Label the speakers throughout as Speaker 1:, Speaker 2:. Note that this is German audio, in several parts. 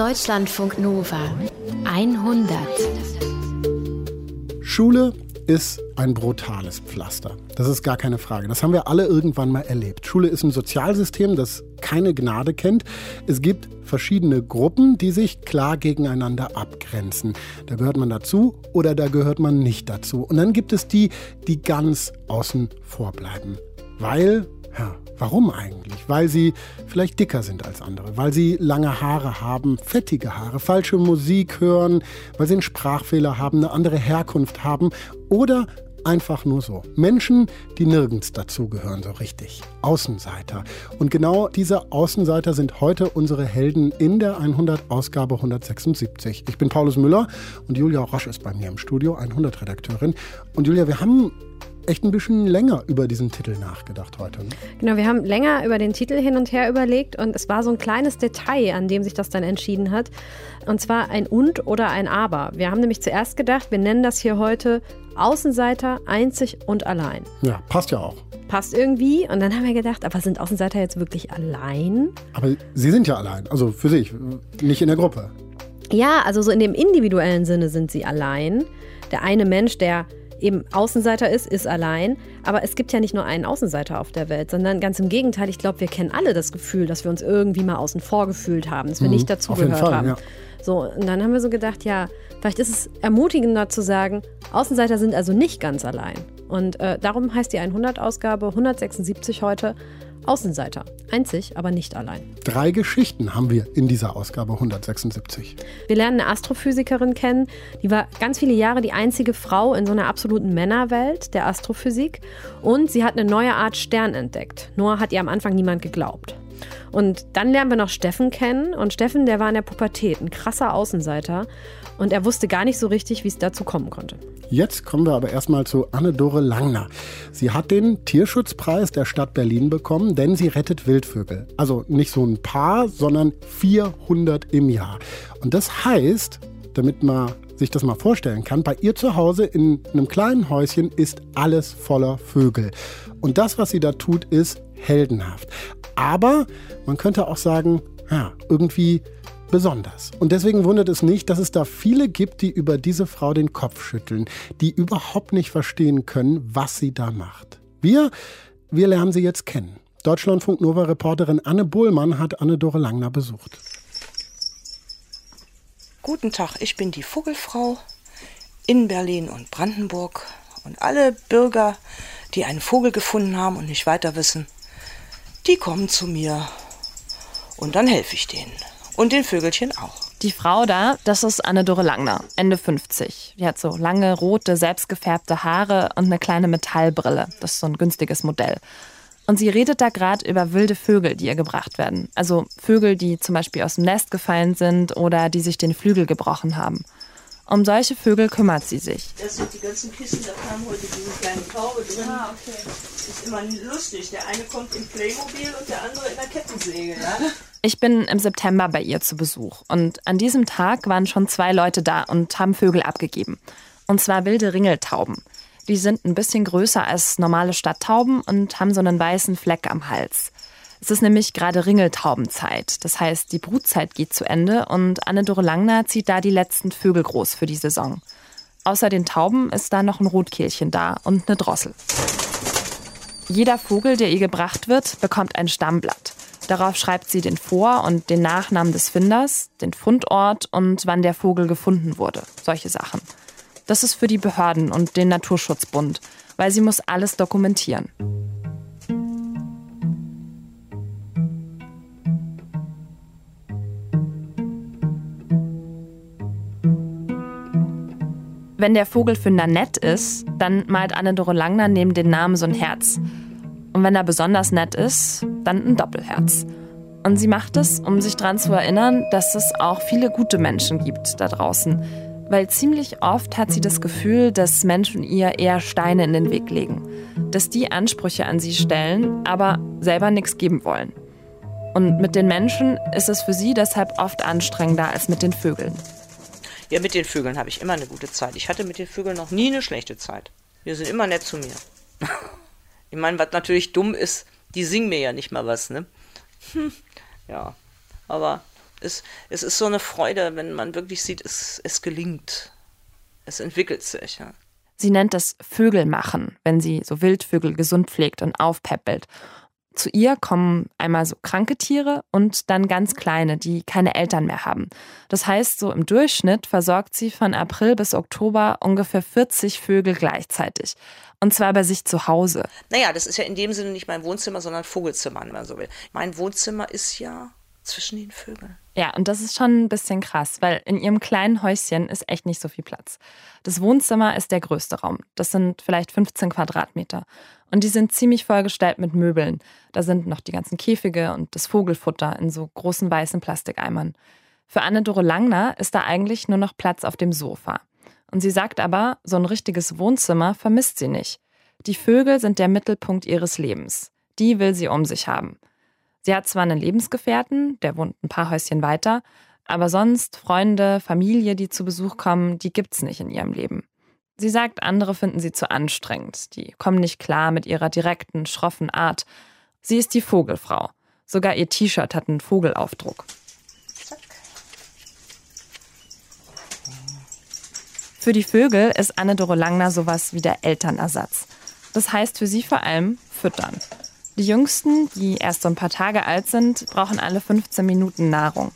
Speaker 1: Deutschlandfunk Nova 100.
Speaker 2: Schule ist ein brutales Pflaster. Das ist gar keine Frage. Das haben wir alle irgendwann mal erlebt. Schule ist ein Sozialsystem, das keine Gnade kennt. Es gibt verschiedene Gruppen, die sich klar gegeneinander abgrenzen. Da gehört man dazu oder da gehört man nicht dazu. Und dann gibt es die, die ganz außen vor bleiben. Weil, ja, Warum eigentlich? Weil sie vielleicht dicker sind als andere, weil sie lange Haare haben, fettige Haare, falsche Musik hören, weil sie einen Sprachfehler haben, eine andere Herkunft haben oder einfach nur so. Menschen, die nirgends dazugehören so richtig. Außenseiter. Und genau diese Außenseiter sind heute unsere Helden in der 100 Ausgabe 176. Ich bin Paulus Müller und Julia Roche ist bei mir im Studio, 100 Redakteurin. Und Julia, wir haben echt ein bisschen länger über diesen Titel nachgedacht heute. Ne?
Speaker 3: Genau, wir haben länger über den Titel hin und her überlegt und es war so ein kleines Detail, an dem sich das dann entschieden hat. Und zwar ein Und oder ein Aber. Wir haben nämlich zuerst gedacht, wir nennen das hier heute Außenseiter einzig und allein.
Speaker 2: Ja, passt ja auch.
Speaker 3: Passt irgendwie. Und dann haben wir gedacht, aber sind Außenseiter jetzt wirklich allein?
Speaker 2: Aber sie sind ja allein, also für sich, nicht in der Gruppe.
Speaker 3: Ja, also so in dem individuellen Sinne sind sie allein. Der eine Mensch, der eben Außenseiter ist, ist allein. Aber es gibt ja nicht nur einen Außenseiter auf der Welt, sondern ganz im Gegenteil. Ich glaube, wir kennen alle das Gefühl, dass wir uns irgendwie mal außen vor gefühlt haben, dass wir mhm, nicht dazugehört haben. Ja. So, und dann haben wir so gedacht, ja, vielleicht ist es ermutigender zu sagen, Außenseiter sind also nicht ganz allein. Und äh, darum heißt die 100-Ausgabe 176 heute Außenseiter. Einzig, aber nicht allein.
Speaker 2: Drei Geschichten haben wir in dieser Ausgabe 176.
Speaker 3: Wir lernen eine Astrophysikerin kennen, die war ganz viele Jahre die einzige Frau in so einer absoluten Männerwelt der Astrophysik. Und sie hat eine neue Art Stern entdeckt. Nur hat ihr am Anfang niemand geglaubt. Und dann lernen wir noch Steffen kennen. Und Steffen, der war in der Pubertät, ein krasser Außenseiter. Und er wusste gar nicht so richtig, wie es dazu kommen konnte.
Speaker 2: Jetzt kommen wir aber erstmal zu Anne-Dore Langner. Sie hat den Tierschutzpreis der Stadt Berlin bekommen, denn sie rettet Wildvögel. Also nicht so ein paar, sondern 400 im Jahr. Und das heißt, damit man sich das mal vorstellen kann, bei ihr zu Hause in einem kleinen Häuschen ist alles voller Vögel. Und das, was sie da tut, ist heldenhaft. Aber man könnte auch sagen, ja, irgendwie besonders. Und deswegen wundert es nicht, dass es da viele gibt, die über diese Frau den Kopf schütteln, die überhaupt nicht verstehen können, was sie da macht. Wir, wir lernen sie jetzt kennen. Deutschlandfunk Nova Reporterin Anne Bohlmann hat Anne-Dore Langner besucht.
Speaker 4: Guten Tag, ich bin die Vogelfrau in Berlin und Brandenburg und alle Bürger, die einen Vogel gefunden haben und nicht weiter wissen, die kommen zu mir und dann helfe ich denen. Und den Vögelchen auch.
Speaker 5: Die Frau da, das ist Anne-Dore Langner, Ende 50. Die hat so lange, rote, selbstgefärbte Haare und eine kleine Metallbrille. Das ist so ein günstiges Modell. Und sie redet da gerade über wilde Vögel, die ihr gebracht werden. Also Vögel, die zum Beispiel aus dem Nest gefallen sind oder die sich den Flügel gebrochen haben. Um solche Vögel kümmert sie sich.
Speaker 4: Das sind die ganzen Kisten, da kam heute diese kleine Taube drin. Ah, okay. Ist immer lustig. Der eine kommt im Playmobil und der andere in der Kettensäge, ja?
Speaker 5: Ich bin im September bei ihr zu Besuch und an diesem Tag waren schon zwei Leute da und haben Vögel abgegeben. Und zwar wilde Ringeltauben. Die sind ein bisschen größer als normale Stadttauben und haben so einen weißen Fleck am Hals. Es ist nämlich gerade Ringeltaubenzeit. Das heißt, die Brutzeit geht zu Ende und Anne-Dore Langner zieht da die letzten Vögel groß für die Saison. Außer den Tauben ist da noch ein Rotkehlchen da und eine Drossel. Jeder Vogel, der ihr gebracht wird, bekommt ein Stammblatt. Darauf schreibt sie den Vor- und den Nachnamen des Finders, den Fundort und wann der Vogel gefunden wurde. Solche Sachen. Das ist für die Behörden und den Naturschutzbund, weil sie muss alles dokumentieren. Wenn der Vogelfinder nett ist, dann malt Anne-Dore Langner neben den Namen so ein Herz. Und wenn er besonders nett ist, dann ein Doppelherz. Und sie macht es, um sich daran zu erinnern, dass es auch viele gute Menschen gibt da draußen. Weil ziemlich oft hat sie das Gefühl, dass Menschen ihr eher Steine in den Weg legen. Dass die Ansprüche an sie stellen, aber selber nichts geben wollen. Und mit den Menschen ist es für sie deshalb oft anstrengender als mit den Vögeln.
Speaker 4: Ja, mit den Vögeln habe ich immer eine gute Zeit. Ich hatte mit den Vögeln noch nie eine schlechte Zeit. Die sind immer nett zu mir. ich meine, was natürlich dumm ist, die singen mir ja nicht mal was, ne? Ja, aber Es, es ist so eine Freude, wenn man wirklich sieht, es, es gelingt. Es entwickelt sich. Ja.
Speaker 5: Sie nennt es Vögelmachen, wenn sie so Wildvögel gesund pflegt und aufpäppelt. Zu ihr kommen einmal so kranke Tiere und dann ganz kleine, die keine Eltern mehr haben. Das heißt, so im Durchschnitt versorgt sie von April bis Oktober ungefähr 40 Vögel gleichzeitig. Und zwar bei sich zu Hause.
Speaker 4: Naja, das ist ja in dem Sinne nicht mein Wohnzimmer, sondern Vogelzimmer, wenn man so will. Mein Wohnzimmer ist ja zwischen den Vögeln.
Speaker 5: Ja, und das ist schon ein bisschen krass, weil in ihrem kleinen Häuschen ist echt nicht so viel Platz. Das Wohnzimmer ist der größte Raum. Das sind vielleicht 15 Quadratmeter. Und die sind ziemlich vollgestellt mit Möbeln. Da sind noch die ganzen Käfige und das Vogelfutter in so großen weißen Plastikeimern. Für Anne-Dore Langner ist da eigentlich nur noch Platz auf dem Sofa. Und sie sagt aber, so ein richtiges Wohnzimmer vermisst sie nicht. Die Vögel sind der Mittelpunkt ihres Lebens. Die will sie um sich haben. Sie hat zwar einen Lebensgefährten, der wohnt ein paar Häuschen weiter, aber sonst Freunde, Familie, die zu Besuch kommen, die gibt's nicht in ihrem Leben. Sie sagt, andere finden sie zu anstrengend, die kommen nicht klar mit ihrer direkten, schroffen Art. Sie ist die Vogelfrau. Sogar ihr T-Shirt hat einen Vogelaufdruck. Für die Vögel ist Anne-Dore Langner sowas wie der Elternersatz. Das heißt für sie vor allem füttern. Die Jüngsten, die erst so ein paar Tage alt sind, brauchen alle 15 Minuten Nahrung.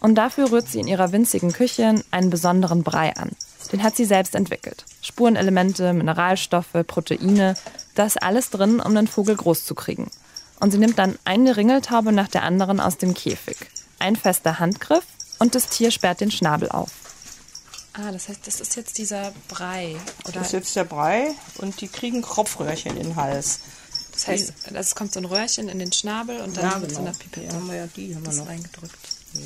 Speaker 5: Und dafür rührt sie in ihrer winzigen Küche einen besonderen Brei an. Den hat sie selbst entwickelt. Spurenelemente, Mineralstoffe, Proteine, das alles drin, um den Vogel groß zu kriegen. Und sie nimmt dann eine Ringeltaube nach der anderen aus dem Käfig. Ein fester Handgriff und das Tier sperrt den Schnabel auf.
Speaker 6: Ah, das heißt, das ist jetzt dieser Brei,
Speaker 4: oder? Das ist jetzt der Brei und die kriegen Kropfröhrchen in den Hals.
Speaker 6: Das heißt, es kommt so ein Röhrchen in den Schnabel und dann ja, mit genau. so einer Pipette.
Speaker 4: Die haben wir ja, die haben wir noch
Speaker 6: reingedrückt. Ja.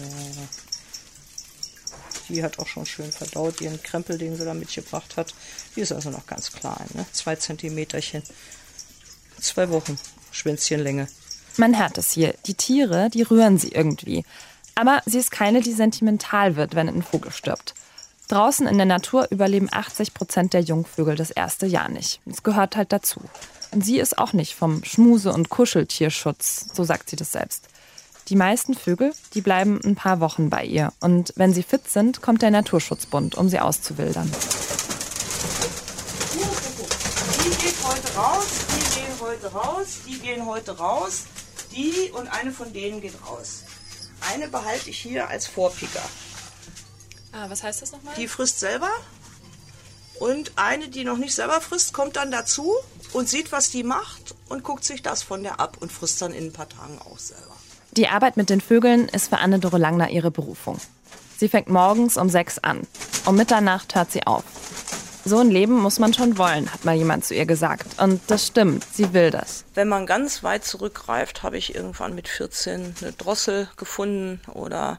Speaker 4: Die hat auch schon schön verdaut, ihren Krempel, den sie da mitgebracht hat. Die ist also noch ganz klein, ne? Zwei Zentimeterchen. Zwei Wochen Schwänzchenlänge.
Speaker 5: Man hört es hier. Die Tiere, die rühren sie irgendwie. Aber sie ist keine, die sentimental wird, wenn ein Vogel stirbt. Draußen in der Natur überleben 80 Prozent der Jungvögel das erste Jahr nicht. Es gehört halt dazu. Sie ist auch nicht vom Schmuse- und Kuscheltierschutz, so sagt sie das selbst. Die meisten Vögel, die bleiben ein paar Wochen bei ihr. Und wenn sie fit sind, kommt der Naturschutzbund, um sie auszuwildern.
Speaker 4: Die geht heute raus, die gehen heute raus, die gehen heute raus, die und eine von denen geht raus. Eine behalte ich hier als Vorpicker.
Speaker 6: Ah, was heißt das nochmal?
Speaker 4: Die frisst selber und eine, die noch nicht selber frisst, kommt dann dazu und sieht, was die macht und guckt sich das von der ab und frisst dann in ein paar Tagen auch selber.
Speaker 5: Die Arbeit mit den Vögeln ist für Anne-Dore Langner ihre Berufung. Sie fängt morgens um sechs an. Um Mitternacht hört sie auf. So ein Leben muss man schon wollen, hat mal jemand zu ihr gesagt. Und das stimmt, sie will das.
Speaker 4: Wenn man ganz weit zurückgreift, habe ich irgendwann mit 14 eine Drossel gefunden oder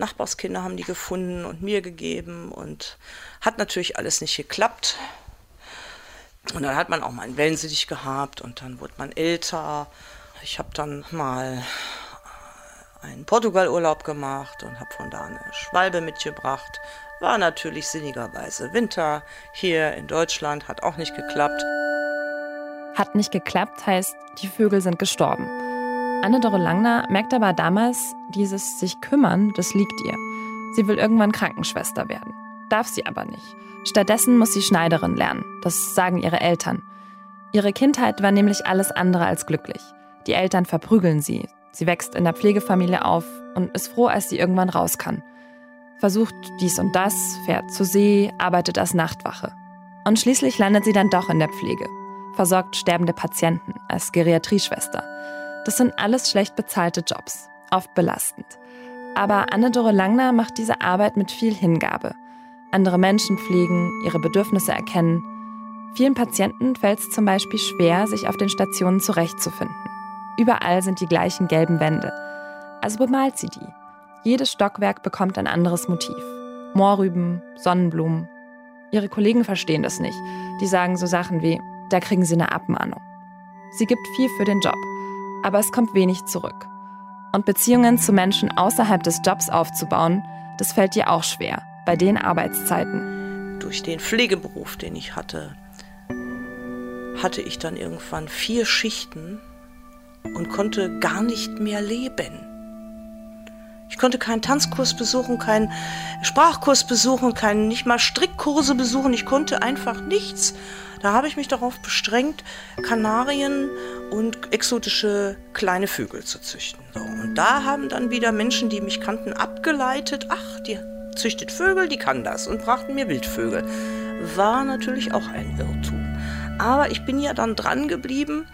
Speaker 4: Nachbarskinder haben die gefunden und mir gegeben und hat natürlich alles nicht geklappt. Und dann hat man auch mal einen Wellensittich gehabt und dann wurde man älter. Ich habe dann mal einen Portugalurlaub gemacht und habe von da eine Schwalbe mitgebracht. War natürlich sinnigerweise Winter hier in Deutschland, hat auch nicht geklappt.
Speaker 5: Hat nicht geklappt heißt, die Vögel sind gestorben. Anne-Dore Langner merkt aber damals, dieses sich kümmern, das liegt ihr. Sie will irgendwann Krankenschwester werden. Darf sie aber nicht. Stattdessen muss sie Schneiderin lernen. Das sagen ihre Eltern. Ihre Kindheit war nämlich alles andere als glücklich. Die Eltern verprügeln sie. Sie wächst in der Pflegefamilie auf und ist froh, als sie irgendwann raus kann. Versucht dies und das, fährt zur See, arbeitet als Nachtwache. Und schließlich landet sie dann doch in der Pflege. Versorgt sterbende Patienten als Geriatrieschwester. Das sind alles schlecht bezahlte Jobs, oft belastend. Aber Anne-Dore Langner macht diese Arbeit mit viel Hingabe. Andere Menschen pflegen, ihre Bedürfnisse erkennen. Vielen Patienten fällt es zum Beispiel schwer, sich auf den Stationen zurechtzufinden. Überall sind die gleichen gelben Wände. Also bemalt sie die. Jedes Stockwerk bekommt ein anderes Motiv. Moorrüben, Sonnenblumen. Ihre Kollegen verstehen das nicht. Die sagen so Sachen wie, da kriegen sie eine Abmahnung. Sie gibt viel für den Job aber es kommt wenig zurück. Und Beziehungen zu Menschen außerhalb des Jobs aufzubauen, das fällt dir auch schwer, bei den Arbeitszeiten.
Speaker 4: Durch den Pflegeberuf, den ich hatte, hatte ich dann irgendwann vier Schichten und konnte gar nicht mehr leben. Ich konnte keinen Tanzkurs besuchen, keinen Sprachkurs besuchen, keinen nicht mal Strickkurse besuchen. Ich konnte einfach nichts. Da habe ich mich darauf bestrengt, Kanarien und exotische kleine Vögel zu züchten. So, und da haben dann wieder Menschen, die mich kannten, abgeleitet, ach, die züchtet Vögel, die kann das und brachten mir Wildvögel. War natürlich auch ein Irrtum. Aber ich bin ja dann dran geblieben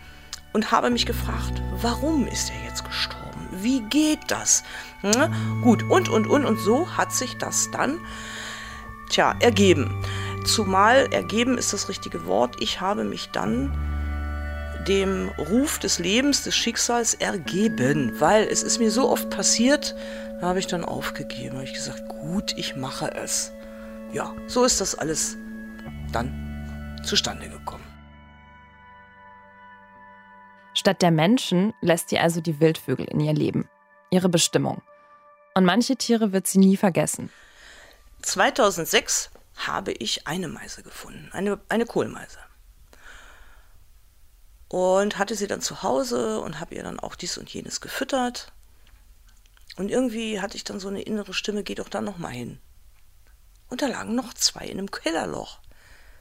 Speaker 4: und habe mich gefragt, warum ist er jetzt gestorben? Wie geht das? Hm? Gut, und, und, und, und so hat sich das dann, tja, ergeben. Zumal ergeben ist das richtige Wort. Ich habe mich dann dem Ruf des Lebens, des Schicksals ergeben, weil es ist mir so oft passiert, da habe ich dann aufgegeben, habe ich gesagt, gut, ich mache es. Ja, so ist das alles dann zustande gekommen.
Speaker 5: Statt der Menschen lässt sie also die Wildvögel in ihr Leben, ihre Bestimmung. Und manche Tiere wird sie nie vergessen.
Speaker 4: 2006 habe ich eine Meise gefunden, eine, eine Kohlmeise. Und hatte sie dann zu Hause und habe ihr dann auch dies und jenes gefüttert. Und irgendwie hatte ich dann so eine innere Stimme, geh doch da nochmal hin. Und da lagen noch zwei in einem Kellerloch.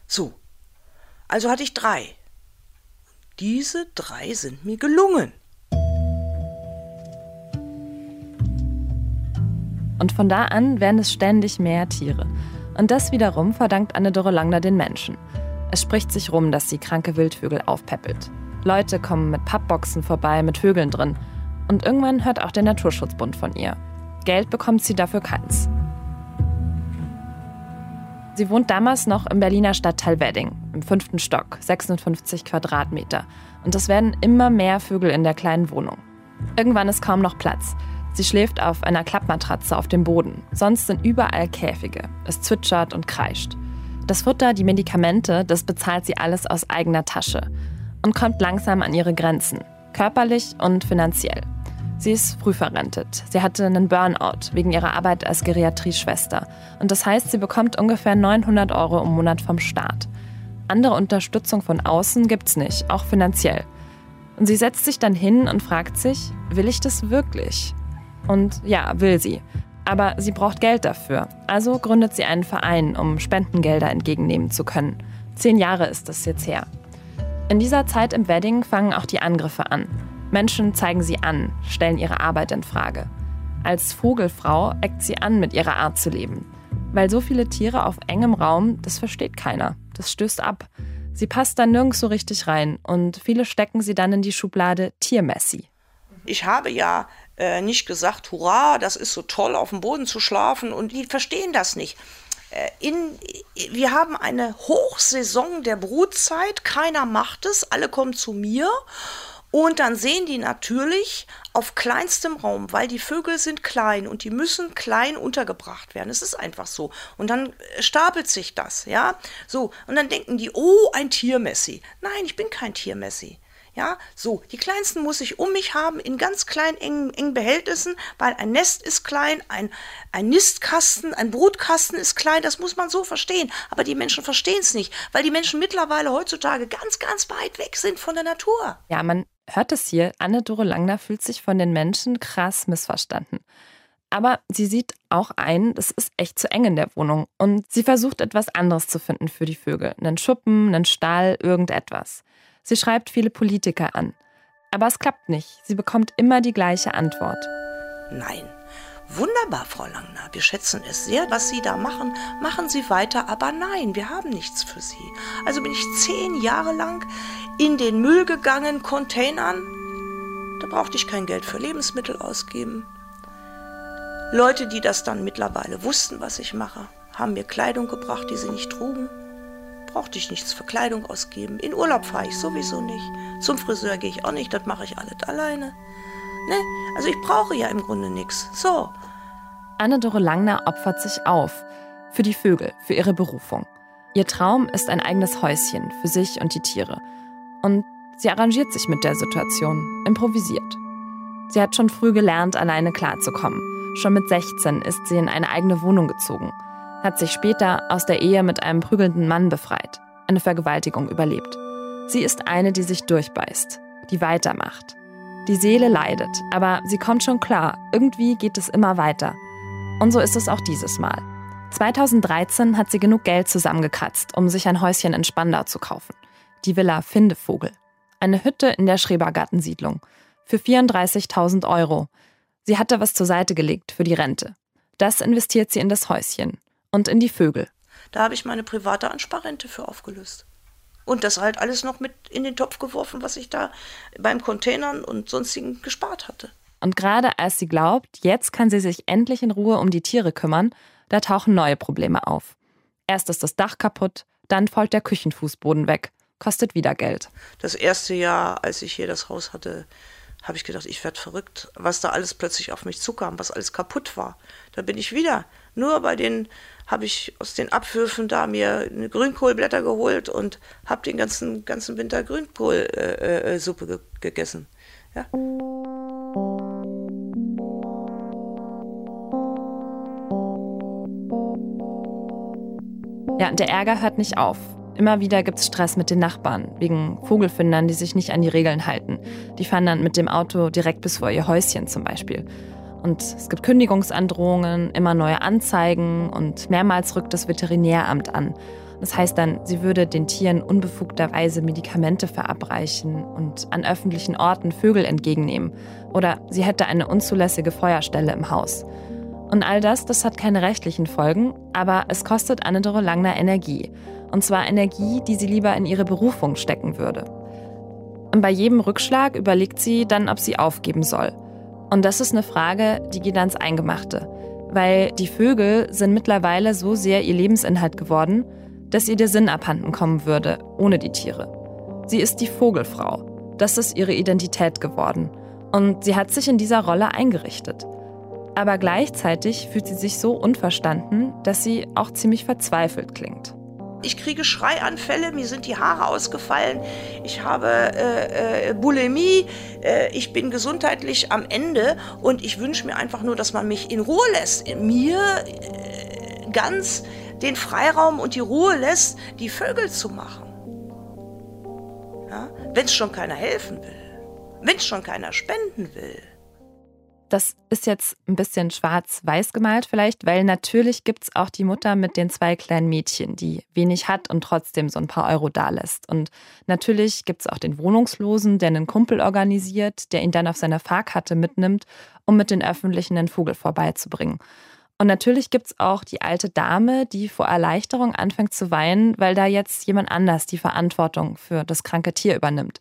Speaker 4: So. Also hatte ich drei. Diese drei sind mir gelungen.
Speaker 5: Und von da an werden es ständig mehr Tiere. Und das wiederum verdankt Anne-Dore Langner den Menschen. Es spricht sich rum, dass sie kranke Wildvögel aufpäppelt. Leute kommen mit Pappboxen vorbei mit Vögeln drin. Und irgendwann hört auch der Naturschutzbund von ihr. Geld bekommt sie dafür keins. Sie wohnt damals noch im Berliner Stadtteil Wedding, im fünften Stock, 56 Quadratmeter. Und es werden immer mehr Vögel in der kleinen Wohnung. Irgendwann ist kaum noch Platz. Sie schläft auf einer Klappmatratze auf dem Boden. Sonst sind überall Käfige. Es zwitschert und kreischt. Das Futter, die Medikamente, das bezahlt sie alles aus eigener Tasche und kommt langsam an ihre Grenzen, körperlich und finanziell. Sie ist früh verrentet. Sie hatte einen Burnout wegen ihrer Arbeit als Geriatrieschwester. Und das heißt, sie bekommt ungefähr 900 Euro im Monat vom Staat. Andere Unterstützung von außen gibt's nicht, auch finanziell. Und sie setzt sich dann hin und fragt sich, will ich das wirklich? Und ja, will sie. Aber sie braucht Geld dafür. Also gründet sie einen Verein, um Spendengelder entgegennehmen zu können. Zehn Jahre ist das jetzt her. In dieser Zeit im Wedding fangen auch die Angriffe an. Menschen zeigen sie an, stellen ihre Arbeit in Frage. Als Vogelfrau eckt sie an, mit ihrer Art zu leben. Weil so viele Tiere auf engem Raum, das versteht keiner. Das stößt ab. Sie passt dann nirgends so richtig rein und viele stecken sie dann in die Schublade Tiermessi.
Speaker 4: Ich habe ja äh, nicht gesagt, hurra, das ist so toll, auf dem Boden zu schlafen und die verstehen das nicht. Äh, in, wir haben eine Hochsaison der Brutzeit, keiner macht es, alle kommen zu mir und dann sehen die natürlich auf kleinstem Raum, weil die Vögel sind klein und die müssen klein untergebracht werden. Es ist einfach so. Und dann äh, stapelt sich das, ja. So, und dann denken die, oh, ein Tiermessi. Nein, ich bin kein Tiermessi. Ja, so, die kleinsten muss ich um mich haben in ganz kleinen, engen, engen Behältnissen, weil ein Nest ist klein, ein, ein Nistkasten, ein Brutkasten ist klein, das muss man so verstehen. Aber die Menschen verstehen es nicht, weil die Menschen mittlerweile heutzutage ganz, ganz weit weg sind von der Natur.
Speaker 5: Ja, man hört es hier. Anne-Dore Langner fühlt sich von den Menschen krass missverstanden. Aber sie sieht auch ein, es ist echt zu eng in der Wohnung und sie versucht etwas anderes zu finden für die Vögel. Einen Schuppen, einen Stall, irgendetwas. Sie schreibt viele Politiker an. Aber es klappt nicht. Sie bekommt immer die gleiche Antwort.
Speaker 4: Nein. Wunderbar, Frau Langner. Wir schätzen es sehr, was Sie da machen. Machen Sie weiter, aber nein, wir haben nichts für Sie. Also bin ich zehn Jahre lang in den Müll gegangen, Containern. Da brauchte ich kein Geld für Lebensmittel ausgeben. Leute, die das dann mittlerweile wussten, was ich mache, haben mir Kleidung gebracht, die sie nicht trugen brauchte ich nichts für Kleidung ausgeben. In Urlaub fahre ich sowieso nicht. Zum Friseur gehe ich auch nicht, das mache ich alles alleine. Ne? Also ich brauche ja im Grunde nichts. So.
Speaker 5: Anne-Dore Langner opfert sich auf. Für die Vögel, für ihre Berufung. Ihr Traum ist ein eigenes Häuschen für sich und die Tiere. Und sie arrangiert sich mit der Situation, improvisiert. Sie hat schon früh gelernt, alleine klarzukommen. Schon mit 16 ist sie in eine eigene Wohnung gezogen hat sich später aus der Ehe mit einem prügelnden Mann befreit, eine Vergewaltigung überlebt. Sie ist eine, die sich durchbeißt, die weitermacht. Die Seele leidet, aber sie kommt schon klar. Irgendwie geht es immer weiter. Und so ist es auch dieses Mal. 2013 hat sie genug Geld zusammengekratzt, um sich ein Häuschen in Spandau zu kaufen. Die Villa Findevogel. Eine Hütte in der Schrebergartensiedlung. Für 34.000 Euro. Sie hatte was zur Seite gelegt für die Rente. Das investiert sie in das Häuschen und in die Vögel.
Speaker 4: Da habe ich meine private Ansparrente für aufgelöst. Und das halt alles noch mit in den Topf geworfen, was ich da beim Containern und sonstigen gespart hatte.
Speaker 5: Und gerade als sie glaubt, jetzt kann sie sich endlich in Ruhe um die Tiere kümmern, da tauchen neue Probleme auf. Erst ist das Dach kaputt, dann folgt der Küchenfußboden weg, kostet wieder Geld.
Speaker 4: Das erste Jahr, als ich hier das Haus hatte, habe ich gedacht, ich werde verrückt, was da alles plötzlich auf mich zukam, was alles kaputt war. Da bin ich wieder. Nur bei den habe ich aus den Abwürfen da mir Grünkohlblätter geholt und habe den ganzen, ganzen Winter Grünkohlsuppe äh, äh, ge gegessen. Ja.
Speaker 5: Ja, der Ärger hört nicht auf. Immer wieder gibt es Stress mit den Nachbarn, wegen Vogelfindern, die sich nicht an die Regeln halten. Die fahren dann mit dem Auto direkt bis vor ihr Häuschen zum Beispiel. Und es gibt Kündigungsandrohungen, immer neue Anzeigen und mehrmals rückt das Veterinäramt an. Das heißt dann, sie würde den Tieren unbefugterweise Medikamente verabreichen und an öffentlichen Orten Vögel entgegennehmen. Oder sie hätte eine unzulässige Feuerstelle im Haus. Und all das, das hat keine rechtlichen Folgen, aber es kostet Anne-Dore Langner Energie. Und zwar Energie, die sie lieber in ihre Berufung stecken würde. Und bei jedem Rückschlag überlegt sie dann, ob sie aufgeben soll. Und das ist eine Frage, die geht ans Eingemachte. Weil die Vögel sind mittlerweile so sehr ihr Lebensinhalt geworden, dass ihr der Sinn abhanden kommen würde, ohne die Tiere. Sie ist die Vogelfrau. Das ist ihre Identität geworden. Und sie hat sich in dieser Rolle eingerichtet. Aber gleichzeitig fühlt sie sich so unverstanden, dass sie auch ziemlich verzweifelt klingt.
Speaker 4: Ich kriege Schreianfälle, mir sind die Haare ausgefallen, ich habe äh, äh, Bulimie, äh, ich bin gesundheitlich am Ende und ich wünsche mir einfach nur, dass man mich in Ruhe lässt. Mir äh, ganz den Freiraum und die Ruhe lässt, die Vögel zu machen. Ja? Wenn es schon keiner helfen will, wenn es schon keiner spenden will.
Speaker 5: Das ist jetzt ein bisschen schwarz-weiß gemalt vielleicht, weil natürlich gibt es auch die Mutter mit den zwei kleinen Mädchen, die wenig hat und trotzdem so ein paar Euro dalässt. Und natürlich gibt es auch den Wohnungslosen, der einen Kumpel organisiert, der ihn dann auf seiner Fahrkarte mitnimmt, um mit den Öffentlichen den Vogel vorbeizubringen. Und natürlich gibt es auch die alte Dame, die vor Erleichterung anfängt zu weinen, weil da jetzt jemand anders die Verantwortung für das kranke Tier übernimmt.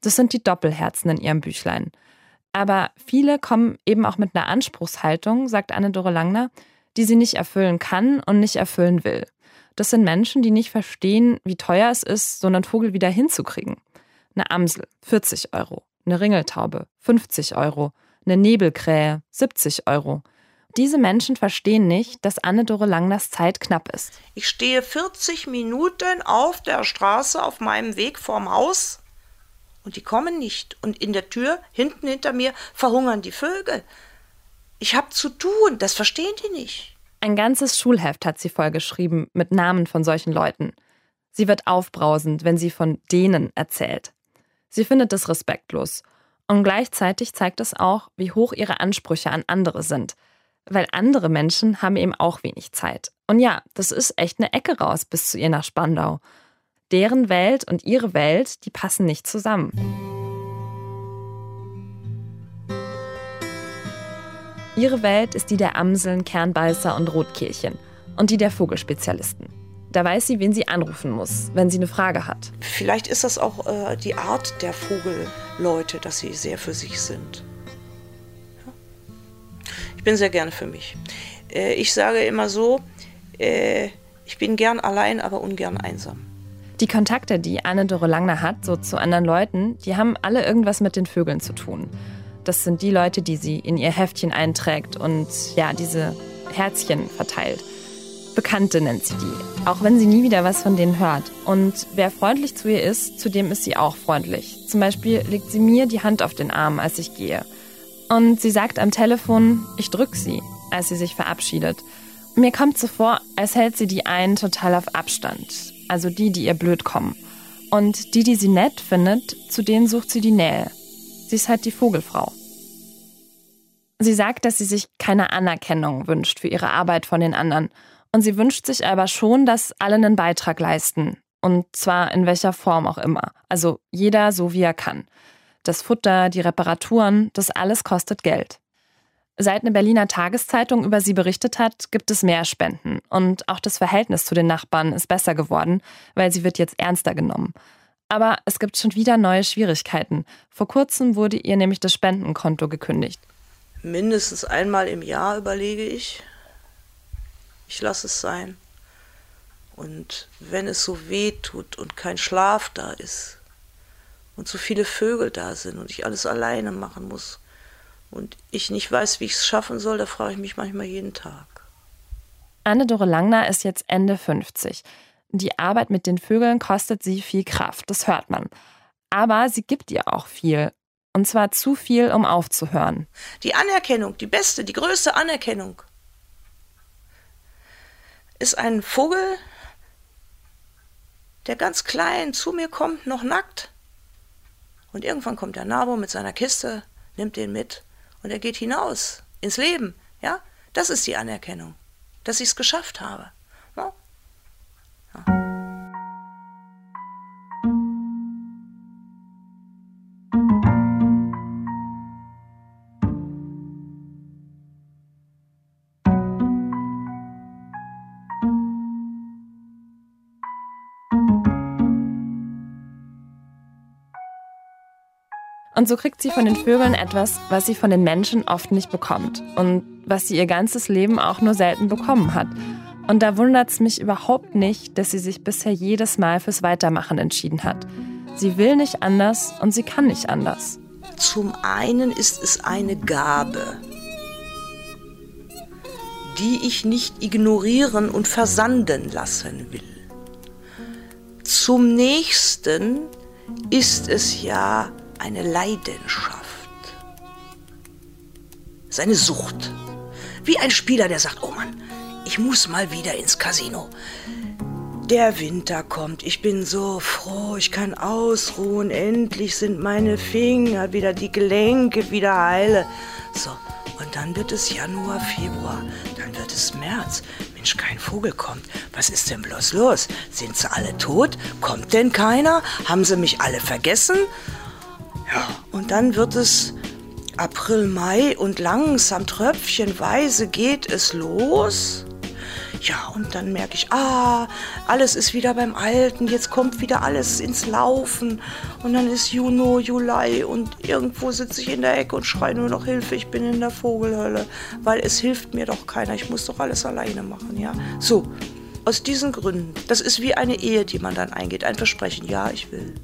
Speaker 5: Das sind die Doppelherzen in ihrem Büchlein. Aber viele kommen eben auch mit einer Anspruchshaltung, sagt Anne-Dore Langner, die sie nicht erfüllen kann und nicht erfüllen will. Das sind Menschen, die nicht verstehen, wie teuer es ist, so einen Vogel wieder hinzukriegen. Eine Amsel, 40 Euro. Eine Ringeltaube, 50 Euro. Eine Nebelkrähe, 70 Euro. Diese Menschen verstehen nicht, dass Anne-Dore Langners Zeit knapp ist.
Speaker 4: Ich stehe 40 Minuten auf der Straße auf meinem Weg vorm Haus und die kommen nicht. Und in der Tür, hinten hinter mir, verhungern die Vögel. Ich habe zu tun, das verstehen die nicht.
Speaker 5: Ein ganzes Schulheft hat sie vollgeschrieben mit Namen von solchen Leuten. Sie wird aufbrausend, wenn sie von denen erzählt. Sie findet es respektlos. Und gleichzeitig zeigt es auch, wie hoch ihre Ansprüche an andere sind. Weil andere Menschen haben eben auch wenig Zeit. Und ja, das ist echt eine Ecke raus bis zu ihr nach Spandau deren Welt und ihre Welt, die passen nicht zusammen. Ihre Welt ist die der Amseln, Kernbeißer und Rotkehlchen und die der Vogelspezialisten. Da weiß sie, wen sie anrufen muss, wenn sie eine Frage hat.
Speaker 4: Vielleicht ist das auch äh, die Art der Vogelleute, dass sie sehr für sich sind. Ich bin sehr gerne für mich. Äh, ich sage immer so, äh, ich bin gern allein, aber ungern einsam.
Speaker 5: Die Kontakte, die Anne-Dore Langner hat, so zu anderen Leuten, die haben alle irgendwas mit den Vögeln zu tun. Das sind die Leute, die sie in ihr Heftchen einträgt und ja, diese Herzchen verteilt. Bekannte nennt sie die, auch wenn sie nie wieder was von denen hört. Und wer freundlich zu ihr ist, zu dem ist sie auch freundlich. Zum Beispiel legt sie mir die Hand auf den Arm, als ich gehe. Und sie sagt am Telefon, ich drück sie, als sie sich verabschiedet. Mir kommt so vor, als hält sie die einen total auf Abstand also die, die ihr blöd kommen. Und die, die sie nett findet, zu denen sucht sie die Nähe. Sie ist halt die Vogelfrau. Sie sagt, dass sie sich keine Anerkennung wünscht für ihre Arbeit von den anderen. Und sie wünscht sich aber schon, dass alle einen Beitrag leisten. Und zwar in welcher Form auch immer. Also jeder so, wie er kann. Das Futter, die Reparaturen, das alles kostet Geld. Seit eine Berliner Tageszeitung über sie berichtet hat, gibt es mehr Spenden. Und auch das Verhältnis zu den Nachbarn ist besser geworden, weil sie wird jetzt ernster genommen. Aber es gibt schon wieder neue Schwierigkeiten. Vor kurzem wurde ihr nämlich das Spendenkonto gekündigt.
Speaker 4: Mindestens einmal im Jahr überlege ich, ich lasse es sein. Und wenn es so weh tut und kein Schlaf da ist und so viele Vögel da sind und ich alles alleine machen muss und ich nicht weiß, wie ich es schaffen soll, da frage ich mich manchmal jeden Tag.
Speaker 5: Anne-Dore Langner ist jetzt Ende 50. Die Arbeit mit den Vögeln kostet sie viel Kraft, das hört man. Aber sie gibt ihr auch viel und zwar zu viel, um aufzuhören.
Speaker 4: Die Anerkennung, die beste, die größte Anerkennung, ist ein Vogel, der ganz klein zu mir kommt, noch nackt. Und irgendwann kommt der Nabo mit seiner Kiste, nimmt den mit und er geht hinaus ins Leben. Ja, das ist die Anerkennung, dass ich es geschafft habe. Ja? Ja.
Speaker 5: Und so kriegt sie von den Vögeln etwas, was sie von den Menschen oft nicht bekommt und was sie ihr ganzes Leben auch nur selten bekommen hat. Und da wundert es mich überhaupt nicht, dass sie sich bisher jedes Mal fürs Weitermachen entschieden hat. Sie will nicht anders und sie kann nicht anders.
Speaker 4: Zum einen ist es eine Gabe, die ich nicht ignorieren und versanden lassen will. Zum nächsten ist es ja eine Leidenschaft. Es ist eine Sucht. Wie ein Spieler, der sagt, oh Mann, ich muss mal wieder ins Casino. Der Winter kommt, ich bin so froh, ich kann ausruhen, endlich sind meine Finger wieder, die Gelenke wieder heile. So, und dann wird es Januar, Februar, dann wird es März. Mensch, kein Vogel kommt. Was ist denn bloß los? Sind sie alle tot? Kommt denn keiner? Haben sie mich alle vergessen? Ja, und dann wird es April, Mai und langsam tröpfchenweise geht es los. Ja, und dann merke ich, ah, alles ist wieder beim Alten, jetzt kommt wieder alles ins Laufen. Und dann ist Juni, Juli und irgendwo sitze ich in der Ecke und schreie nur noch Hilfe, ich bin in der Vogelhölle, weil es hilft mir doch keiner, ich muss doch alles alleine machen, ja. So, aus diesen Gründen, das ist wie eine Ehe, die man dann eingeht, ein Versprechen, ja, ich will.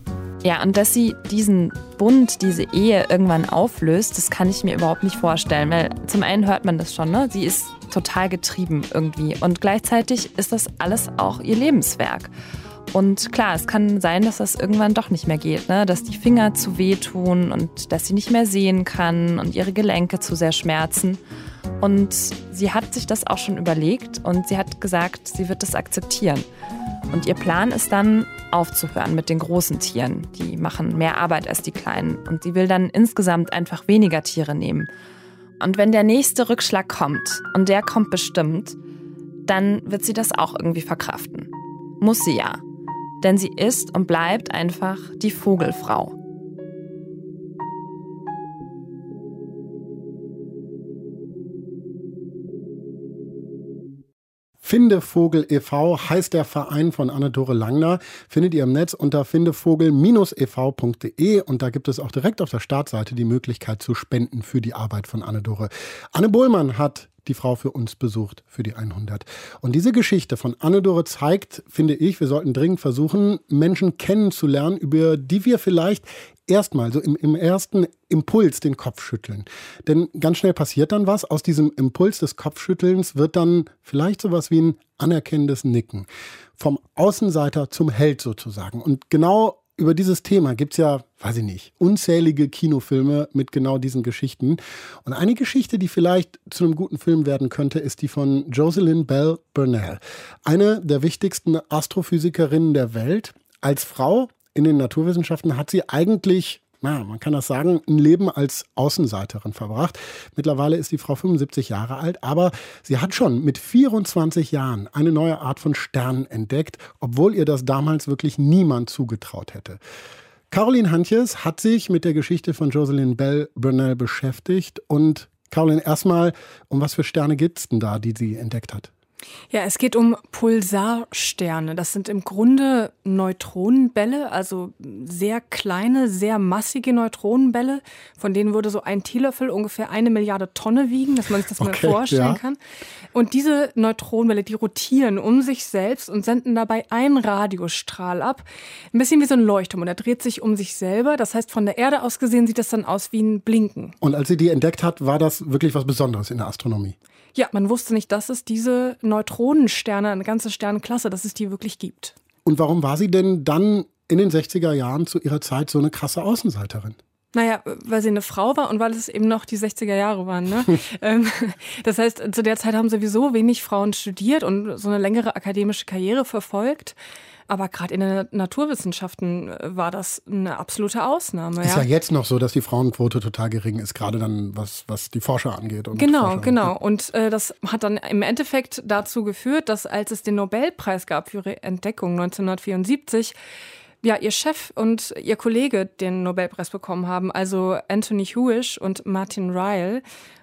Speaker 5: Ja, und dass sie diesen Bund, diese Ehe irgendwann auflöst, das kann ich mir überhaupt nicht vorstellen. Weil zum einen hört man das schon, ne? Sie ist total getrieben irgendwie. Und gleichzeitig ist das alles auch ihr Lebenswerk. Und klar, es kann sein, dass das irgendwann doch nicht mehr geht, ne? dass die Finger zu weh tun und dass sie nicht mehr sehen kann und ihre Gelenke zu sehr schmerzen. Und sie hat sich das auch schon überlegt und sie hat gesagt, sie wird das akzeptieren. Und ihr Plan ist dann, aufzuhören mit den großen Tieren. Die machen mehr Arbeit als die kleinen. Und sie will dann insgesamt einfach weniger Tiere nehmen. Und wenn der nächste Rückschlag kommt, und der kommt bestimmt, dann wird sie das auch irgendwie verkraften. Muss sie ja. Denn sie ist und bleibt einfach die Vogelfrau.
Speaker 2: Findevogel e.V. heißt der Verein von Anne-Dore Langner. Findet ihr im Netz unter findevogel-ev.de und da gibt es auch direkt auf der Startseite die Möglichkeit zu spenden für die Arbeit von Anne-Dore. Anne Bohlmann hat die Frau für uns besucht, für die 100. Und diese Geschichte von Anne-Dore zeigt, finde ich, wir sollten dringend versuchen, Menschen kennenzulernen, über die wir vielleicht erstmal so im, im ersten Impuls den Kopf schütteln. Denn ganz schnell passiert dann was. Aus diesem Impuls des Kopfschüttelns wird dann vielleicht sowas wie ein anerkennendes Nicken. Vom Außenseiter zum Held sozusagen. Und genau über dieses Thema gibt es ja, weiß ich nicht, unzählige Kinofilme mit genau diesen Geschichten. Und eine Geschichte, die vielleicht zu einem guten Film werden könnte, ist die von Jocelyn Bell Burnell. Eine der wichtigsten Astrophysikerinnen der Welt. Als Frau in den Naturwissenschaften hat sie eigentlich na, man kann das sagen, ein Leben als Außenseiterin verbracht. Mittlerweile ist die Frau 75 Jahre alt, aber sie hat schon mit 24 Jahren eine neue Art von Sternen entdeckt, obwohl ihr das damals wirklich niemand zugetraut hätte. Caroline Hantjes hat sich mit der Geschichte von Jocelyn Bell Burnell beschäftigt. Und Caroline, erstmal, um was für Sterne gibt es denn da, die sie entdeckt hat?
Speaker 7: Ja, es geht um Pulsarsterne. Das sind im Grunde Neutronenbälle, also sehr kleine, sehr massige Neutronenbälle. Von denen würde so ein Teelöffel ungefähr eine Milliarde Tonne wiegen, dass man sich das okay, mal vorstellen ja. kann. Und diese Neutronenbälle, die rotieren um sich selbst und senden dabei einen Radiostrahl ab. Ein bisschen wie so ein Leuchtturm und er dreht sich um sich selber. Das heißt, von der Erde aus gesehen sieht das dann aus wie ein Blinken.
Speaker 2: Und als sie die entdeckt hat, war das wirklich was Besonderes in der Astronomie?
Speaker 7: Ja, man wusste nicht, dass es diese Neutronensterne, eine ganze Sternenklasse, dass es die wirklich gibt.
Speaker 2: Und warum war sie denn dann in den 60er Jahren zu ihrer Zeit so eine krasse Außenseiterin?
Speaker 7: Naja, weil sie eine Frau war und weil es eben noch die 60er Jahre waren. Ne? Ähm, das heißt, zu der Zeit haben sowieso wenig Frauen studiert und so eine längere akademische Karriere verfolgt. Aber gerade in den Naturwissenschaften äh, war das eine absolute Ausnahme.
Speaker 2: Ist ja. ja jetzt noch so, dass die Frauenquote total gering ist, gerade dann was, was die Forscher angeht.
Speaker 7: genau,
Speaker 2: Forscher
Speaker 7: genau. Angeht. Und äh, das hat dann im Endeffekt dazu geführt, dass als es den Nobelpreis gab für ihre Entdeckung 1974, ja, ihr Chef und ihr Kollege den Nobelpreis bekommen haben, also Anthony Hewish und Martin Ryle,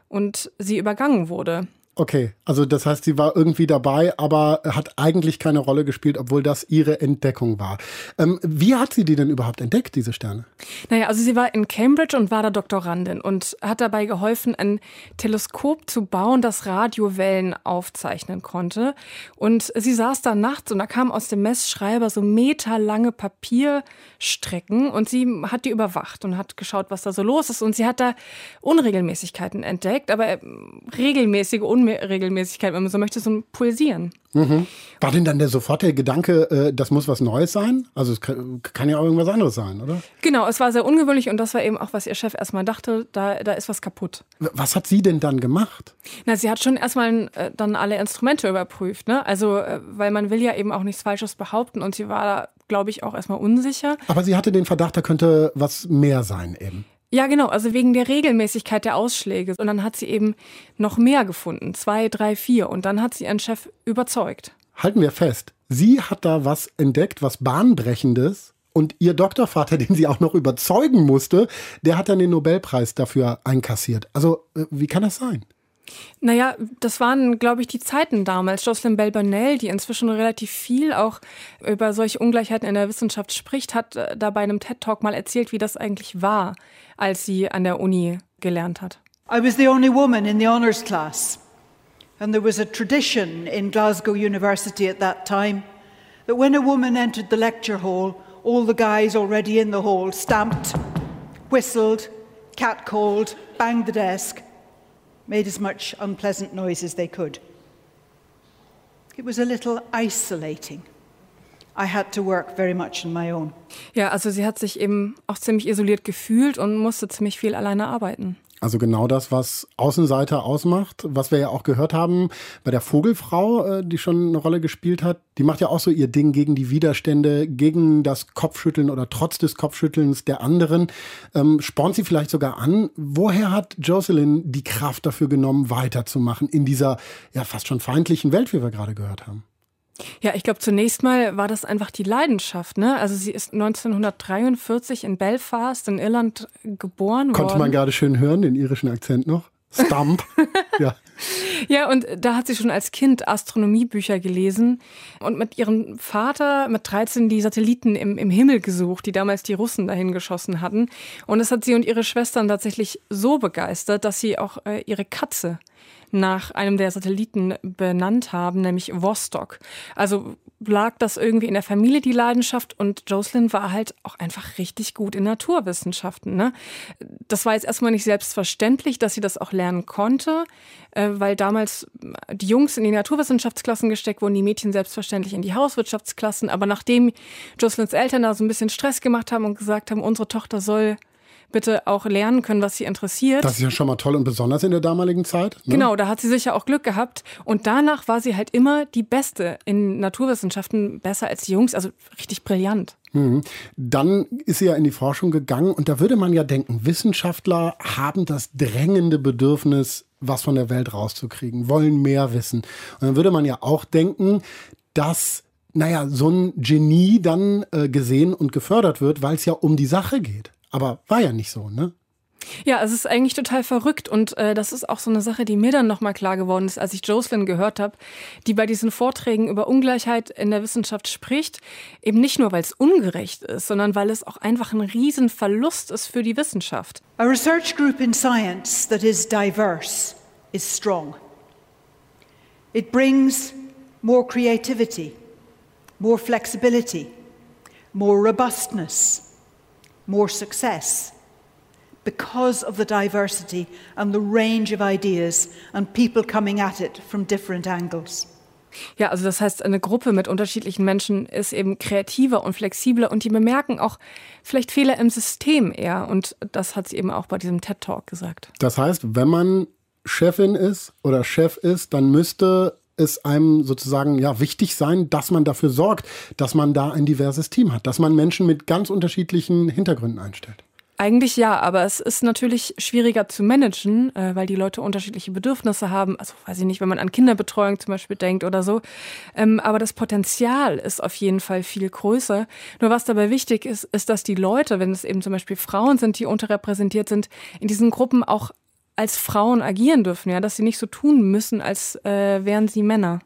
Speaker 7: und sie übergangen wurde.
Speaker 2: Okay, also das heißt, sie war irgendwie dabei, aber hat eigentlich keine Rolle gespielt, obwohl das ihre Entdeckung war. Ähm, wie hat sie die denn überhaupt entdeckt, diese Sterne?
Speaker 7: Naja, also sie war in Cambridge und war da Doktorandin und hat dabei geholfen, ein Teleskop zu bauen, das Radiowellen aufzeichnen konnte. Und sie saß da nachts und da kam aus dem Messschreiber so meterlange Papierstrecken und sie hat die überwacht und hat geschaut, was da so los ist. Und sie hat da Unregelmäßigkeiten entdeckt, aber äh, regelmäßige Unregelmäßigkeiten Unregelmäßigkeit, wenn man so möchte, so ein Pulsieren.
Speaker 2: Mhm. War denn dann der sofortige Gedanke, äh, das muss was Neues sein? Also es kann, kann, ja auch irgendwas anderes sein, oder?
Speaker 7: Genau, es war sehr ungewöhnlich und das war eben auch, was ihr Chef erstmal dachte, da, da ist was kaputt.
Speaker 2: Was hat sie denn dann gemacht?
Speaker 7: Na, sie hat schon erstmal äh, dann alle Instrumente überprüft, ne? Also, äh, weil man will ja eben auch nichts Falsches behaupten und sie war da, glaube ich, auch erstmal unsicher.
Speaker 2: Aber sie hatte den Verdacht, da könnte was mehr sein eben.
Speaker 7: Ja, genau, also wegen der Regelmäßigkeit der Ausschläge. Und dann hat sie eben noch mehr gefunden, zwei, drei, vier. Und dann hat sie ihren Chef überzeugt.
Speaker 2: Halten wir fest, sie hat da was entdeckt, was bahnbrechendes. Und ihr Doktorvater, den sie auch noch überzeugen musste, der hat dann den Nobelpreis dafür einkassiert. Also, äh, wie kann das sein?
Speaker 7: Naja, das waren, glaube ich, die Zeiten damals. Jocelyn Bell Burnell, die inzwischen relativ viel auch über solche Ungleichheiten in der Wissenschaft spricht, hat äh, da bei einem TED-Talk mal erzählt, wie das eigentlich war, als sie an der Uni gelernt hat.
Speaker 8: I was the only woman in the honors class. And there was a tradition in Glasgow University at that time that when a woman entered the lecture hall, all the guys already in the hall stamped, whistled, catcalled, banged the desk made as much unpleasant noise as they could. It was a little isolating. I had to work very much on my own.
Speaker 7: Ja, also sie hat sich eben auch ziemlich isoliert gefühlt und musste ziemlich viel alleine arbeiten.
Speaker 2: Also genau das, was Außenseiter ausmacht, was wir ja auch gehört haben bei der Vogelfrau, äh, die schon eine Rolle gespielt hat. Die macht ja auch so ihr Ding gegen die Widerstände, gegen das Kopfschütteln oder trotz des Kopfschüttelns der anderen. Ähm, spornt sie vielleicht sogar an. Woher hat Jocelyn die Kraft dafür genommen, weiterzumachen in dieser ja fast schon feindlichen Welt, wie wir gerade gehört haben?
Speaker 7: Ja, ich glaube, zunächst mal war das einfach die Leidenschaft. Ne? Also sie ist 1943 in Belfast in Irland geboren
Speaker 2: Konnte worden. Konnte man gerade schön hören, den irischen Akzent noch? Stump. ja.
Speaker 7: Ja, und da hat sie schon als Kind Astronomiebücher gelesen und mit ihrem Vater mit 13 die Satelliten im, im Himmel gesucht, die damals die Russen dahin geschossen hatten. Und das hat sie und ihre Schwestern tatsächlich so begeistert, dass sie auch äh, ihre Katze nach einem der Satelliten benannt haben, nämlich Vostok. Also lag das irgendwie in der Familie, die Leidenschaft. Und Jocelyn war halt auch einfach richtig gut in Naturwissenschaften. Ne? Das war jetzt erstmal nicht selbstverständlich, dass sie das auch lernen konnte, äh, weil damals die Jungs in die Naturwissenschaftsklassen gesteckt wurden, die Mädchen selbstverständlich in die Hauswirtschaftsklassen. Aber nachdem Jocelyns Eltern da so ein bisschen Stress gemacht haben und gesagt haben, unsere Tochter soll bitte auch lernen können, was sie interessiert.
Speaker 2: Das ist ja schon mal toll und besonders in der damaligen Zeit.
Speaker 7: Ne? Genau, da hat sie sicher auch Glück gehabt. Und danach war sie halt immer die Beste in Naturwissenschaften, besser als die Jungs, also richtig brillant.
Speaker 2: Mhm. Dann ist sie ja in die Forschung gegangen und da würde man ja denken, Wissenschaftler haben das drängende Bedürfnis, was von der Welt rauszukriegen, wollen mehr wissen. Und dann würde man ja auch denken, dass naja, so ein Genie dann äh, gesehen und gefördert wird, weil es ja um die Sache geht. Aber war ja nicht so, ne?
Speaker 7: Ja, es ist eigentlich total verrückt und äh, das ist auch so eine Sache, die mir dann nochmal klar geworden ist, als ich Jocelyn gehört habe, die bei diesen Vorträgen über Ungleichheit in der Wissenschaft spricht, eben nicht nur, weil es ungerecht ist, sondern weil es auch einfach ein Riesenverlust ist für die Wissenschaft.
Speaker 8: A research group in science that is diverse is strong. It brings more creativity, more flexibility, more robustness, more success because of the diversity and the range of ideas and people coming at it from different angles.
Speaker 7: Ja, also das heißt, eine Gruppe mit unterschiedlichen Menschen ist eben kreativer und flexibler und die bemerken auch vielleicht Fehler im System eher. Und das hat sie eben auch bei diesem TED Talk gesagt.
Speaker 2: Das heißt, wenn man Chefin ist oder Chef ist, dann müsste es einem sozusagen ja wichtig sein, dass man dafür sorgt, dass man da ein diverses Team hat, dass man Menschen mit ganz unterschiedlichen Hintergründen einstellt.
Speaker 7: Eigentlich ja, aber es ist natürlich schwieriger zu managen, äh, weil die Leute unterschiedliche Bedürfnisse haben. Also weiß ich nicht, wenn man an Kinderbetreuung zum Beispiel denkt oder so. Ähm, aber das Potenzial ist auf jeden Fall viel größer. Nur was dabei wichtig ist, ist, dass die Leute, wenn es eben zum Beispiel Frauen sind, die unterrepräsentiert sind, in diesen Gruppen auch als Frauen agieren dürfen, ja, dass sie nicht so tun müssen, als äh, wären sie Männer.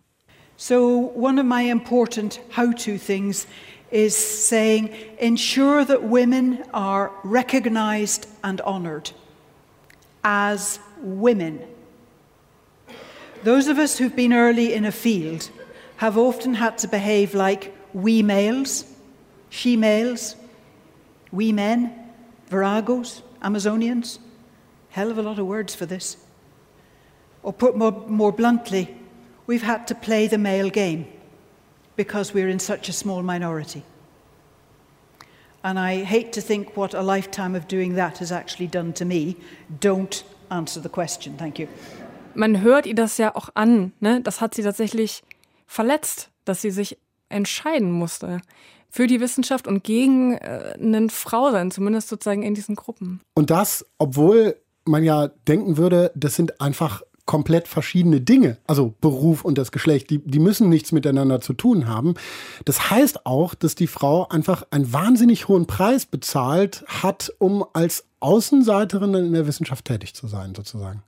Speaker 8: So one of my important how-to things is saying ensure that women are recognized and honored as women. Those of us who've been early in a field have often had to behave like we males, she males, we men, viragos, Amazonians. Hell of a lot of words for this. Or put more, more bluntly, we've had to play the male game because we're in such a small minority. And I hate to think what a lifetime of doing that has actually done to me. Don't answer the question. Thank you.
Speaker 7: Man hört ihr das ja auch an. Ne? Das hat sie tatsächlich verletzt, dass sie sich entscheiden musste für die Wissenschaft und gegen äh, eine Frau sein, zumindest sozusagen in diesen Gruppen.
Speaker 2: Und das, obwohl man ja denken würde, das sind einfach komplett verschiedene Dinge. Also Beruf und das Geschlecht, die, die müssen nichts miteinander zu tun haben. Das heißt auch, dass die Frau einfach einen wahnsinnig hohen Preis bezahlt hat, um als Außenseiterin in der Wissenschaft tätig zu sein, sozusagen.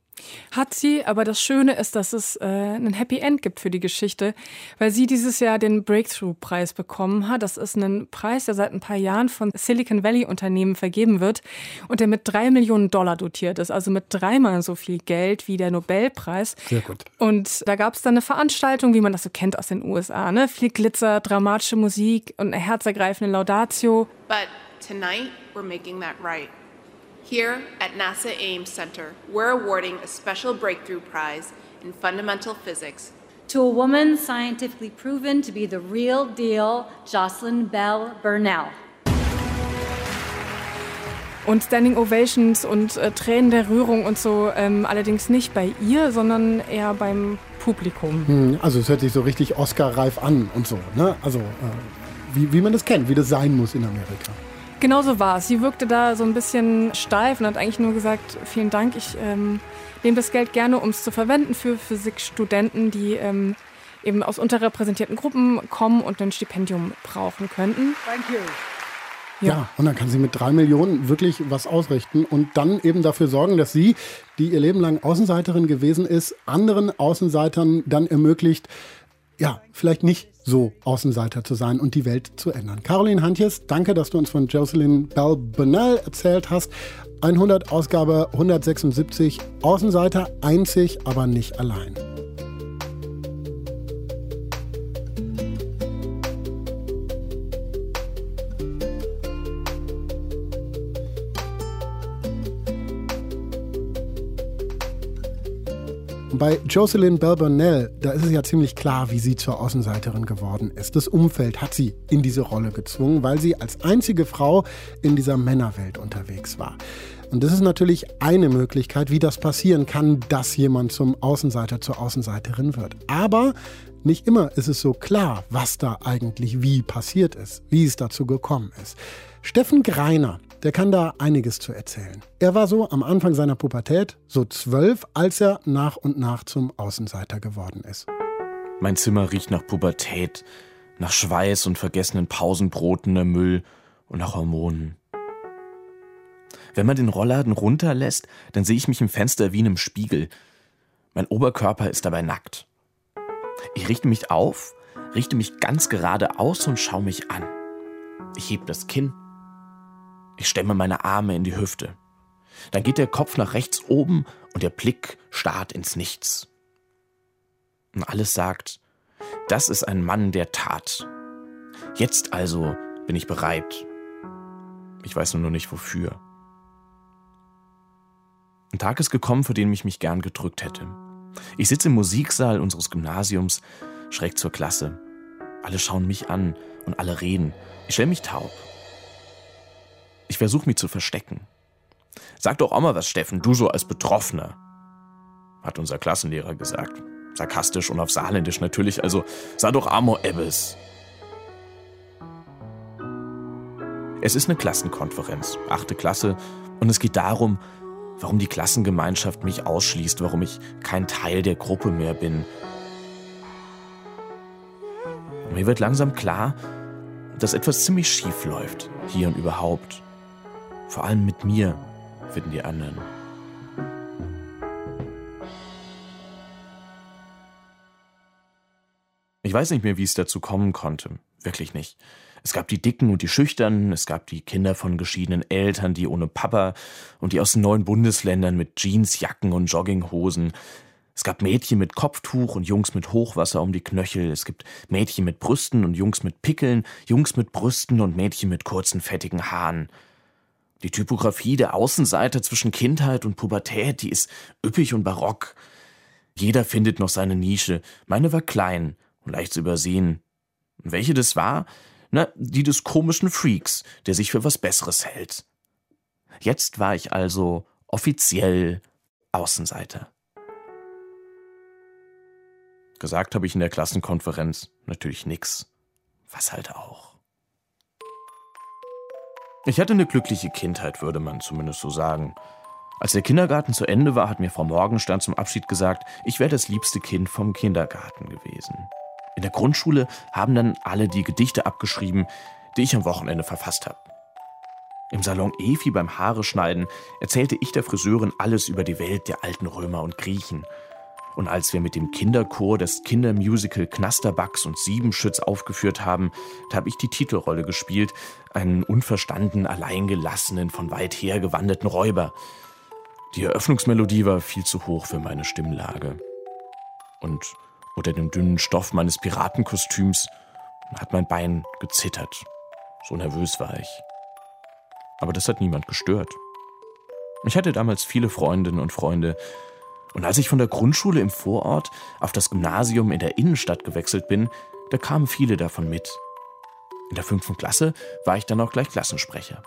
Speaker 7: Hat sie, aber das Schöne ist, dass es äh, ein Happy End gibt für die Geschichte, weil sie dieses Jahr den Breakthrough-Preis bekommen hat. Das ist ein Preis, der seit ein paar Jahren von Silicon Valley-Unternehmen vergeben wird und der mit drei Millionen Dollar dotiert ist, also mit dreimal so viel Geld wie der Nobelpreis.
Speaker 2: Sehr gut.
Speaker 7: Und da gab es dann eine Veranstaltung, wie man das so kennt aus den USA, ne? Viel Glitzer, dramatische Musik und eine herzergreifende Laudatio.
Speaker 9: But tonight we're making that right. Here at NASA Ames Center, we're awarding a special breakthrough prize in fundamental physics
Speaker 10: to a woman scientifically proven to be the real deal, Jocelyn Bell Burnell.
Speaker 7: Und Standing Ovations und äh, Tränen der Rührung und so, ähm, allerdings nicht bei ihr, sondern eher beim Publikum.
Speaker 2: Hm, also es hört sich so richtig Oscar-reif an und so. Ne? Also äh, wie, wie man das kennt, wie das sein muss in Amerika.
Speaker 7: Genau so war es. Sie wirkte da so ein bisschen steif und hat eigentlich nur gesagt, vielen Dank, ich ähm, nehme das Geld gerne, um es zu verwenden für Physikstudenten, die ähm, eben aus unterrepräsentierten Gruppen kommen und ein Stipendium brauchen könnten.
Speaker 8: Thank you.
Speaker 2: Ja. ja. und dann kann sie mit drei Millionen wirklich was ausrichten und dann eben dafür sorgen, dass sie, die ihr Leben lang Außenseiterin gewesen ist, anderen Außenseitern dann ermöglicht, ja, vielleicht nicht so Außenseiter zu sein und die Welt zu ändern. Caroline Hantjes, danke, dass du uns von Jocelyn Bell Bonnell erzählt hast. 100 Ausgabe 176 Außenseiter, einzig, aber nicht allein. Bei Jocelyn Bell Burnell, da ist es ja ziemlich klar, wie sie zur Außenseiterin geworden ist. Das Umfeld hat sie in diese Rolle gezwungen, weil sie als einzige Frau in dieser Männerwelt unterwegs war. Und das ist natürlich eine Möglichkeit, wie das passieren kann, dass jemand zum Außenseiter, zur Außenseiterin wird. Aber nicht immer ist es so klar, was da eigentlich wie passiert ist, wie es dazu gekommen ist. Steffen Greiner, der kann da einiges zu erzählen. Er war so am Anfang seiner Pubertät, so zwölf, als er nach und nach zum Außenseiter geworden ist.
Speaker 11: Mein Zimmer riecht nach Pubertät, nach Schweiß und vergessenen Pausenbroten, nach Müll und nach Hormonen. Wenn man den Rollladen runterlässt, dann sehe ich mich im Fenster wie in einem Spiegel. Mein Oberkörper ist dabei nackt. Ich richte mich auf, richte mich ganz gerade aus und schaue mich an. Ich heb das Kinn. Ich stemme meine Arme in die Hüfte. Dann geht der Kopf nach rechts oben und der Blick starrt ins Nichts. Und alles sagt, das ist ein Mann der Tat. Jetzt also bin ich bereit. Ich weiß nur noch nicht wofür. Ein Tag ist gekommen, vor dem ich mich gern gedrückt hätte. Ich sitze im Musiksaal unseres Gymnasiums, schräg zur Klasse. Alle schauen mich an und alle reden. Ich stelle mich taub. Ich versuche mich zu verstecken. Sag doch auch mal was, Steffen, du so als Betroffener, hat unser Klassenlehrer gesagt. Sarkastisch und auf Saarländisch natürlich, also sag doch Amor Ebbes. Es ist eine Klassenkonferenz, achte Klasse, und es geht darum, warum die Klassengemeinschaft mich ausschließt, warum ich kein Teil der Gruppe mehr bin. Mir wird langsam klar, dass etwas ziemlich schief läuft, hier und überhaupt. Vor allem mit mir, finden die anderen. Ich weiß nicht mehr, wie es dazu kommen konnte. Wirklich nicht. Es gab die Dicken und die Schüchternen, es gab die Kinder von geschiedenen Eltern, die ohne Papa und die aus neuen Bundesländern mit Jeansjacken und Jogginghosen. Es gab Mädchen mit Kopftuch und Jungs mit Hochwasser um die Knöchel. Es gibt Mädchen mit Brüsten und Jungs mit Pickeln, Jungs mit Brüsten und Mädchen mit kurzen, fettigen Haaren. Die Typografie der Außenseite zwischen Kindheit und Pubertät, die ist üppig und barock. Jeder findet noch seine Nische. Meine war klein und leicht zu übersehen. Und welche das war? Na, die des komischen Freaks, der sich für was Besseres hält. Jetzt war ich also offiziell Außenseiter. Gesagt habe ich in der Klassenkonferenz natürlich nix. Was halt auch. Ich hatte eine glückliche Kindheit, würde man zumindest so sagen. Als der Kindergarten zu Ende war, hat mir Frau Morgenstern zum Abschied gesagt, ich wäre das liebste Kind vom Kindergarten gewesen. In der Grundschule haben dann alle die Gedichte abgeschrieben, die ich am Wochenende verfasst habe. Im Salon Efi beim Haare schneiden erzählte ich der Friseurin alles über die Welt der alten Römer und Griechen. Und als wir mit dem Kinderchor das Kindermusical Knasterbacks und Siebenschütz aufgeführt haben, da habe ich die Titelrolle gespielt, einen unverstanden alleingelassenen, von weit her gewanderten Räuber. Die Eröffnungsmelodie war viel zu hoch für meine Stimmlage. Und unter dem dünnen Stoff meines Piratenkostüms hat mein Bein gezittert. So nervös war ich. Aber das hat niemand gestört. Ich hatte damals viele Freundinnen und Freunde, und als ich von der Grundschule im Vorort auf das Gymnasium in der Innenstadt gewechselt bin, da kamen viele davon mit. In der fünften Klasse war ich dann auch gleich Klassensprecher.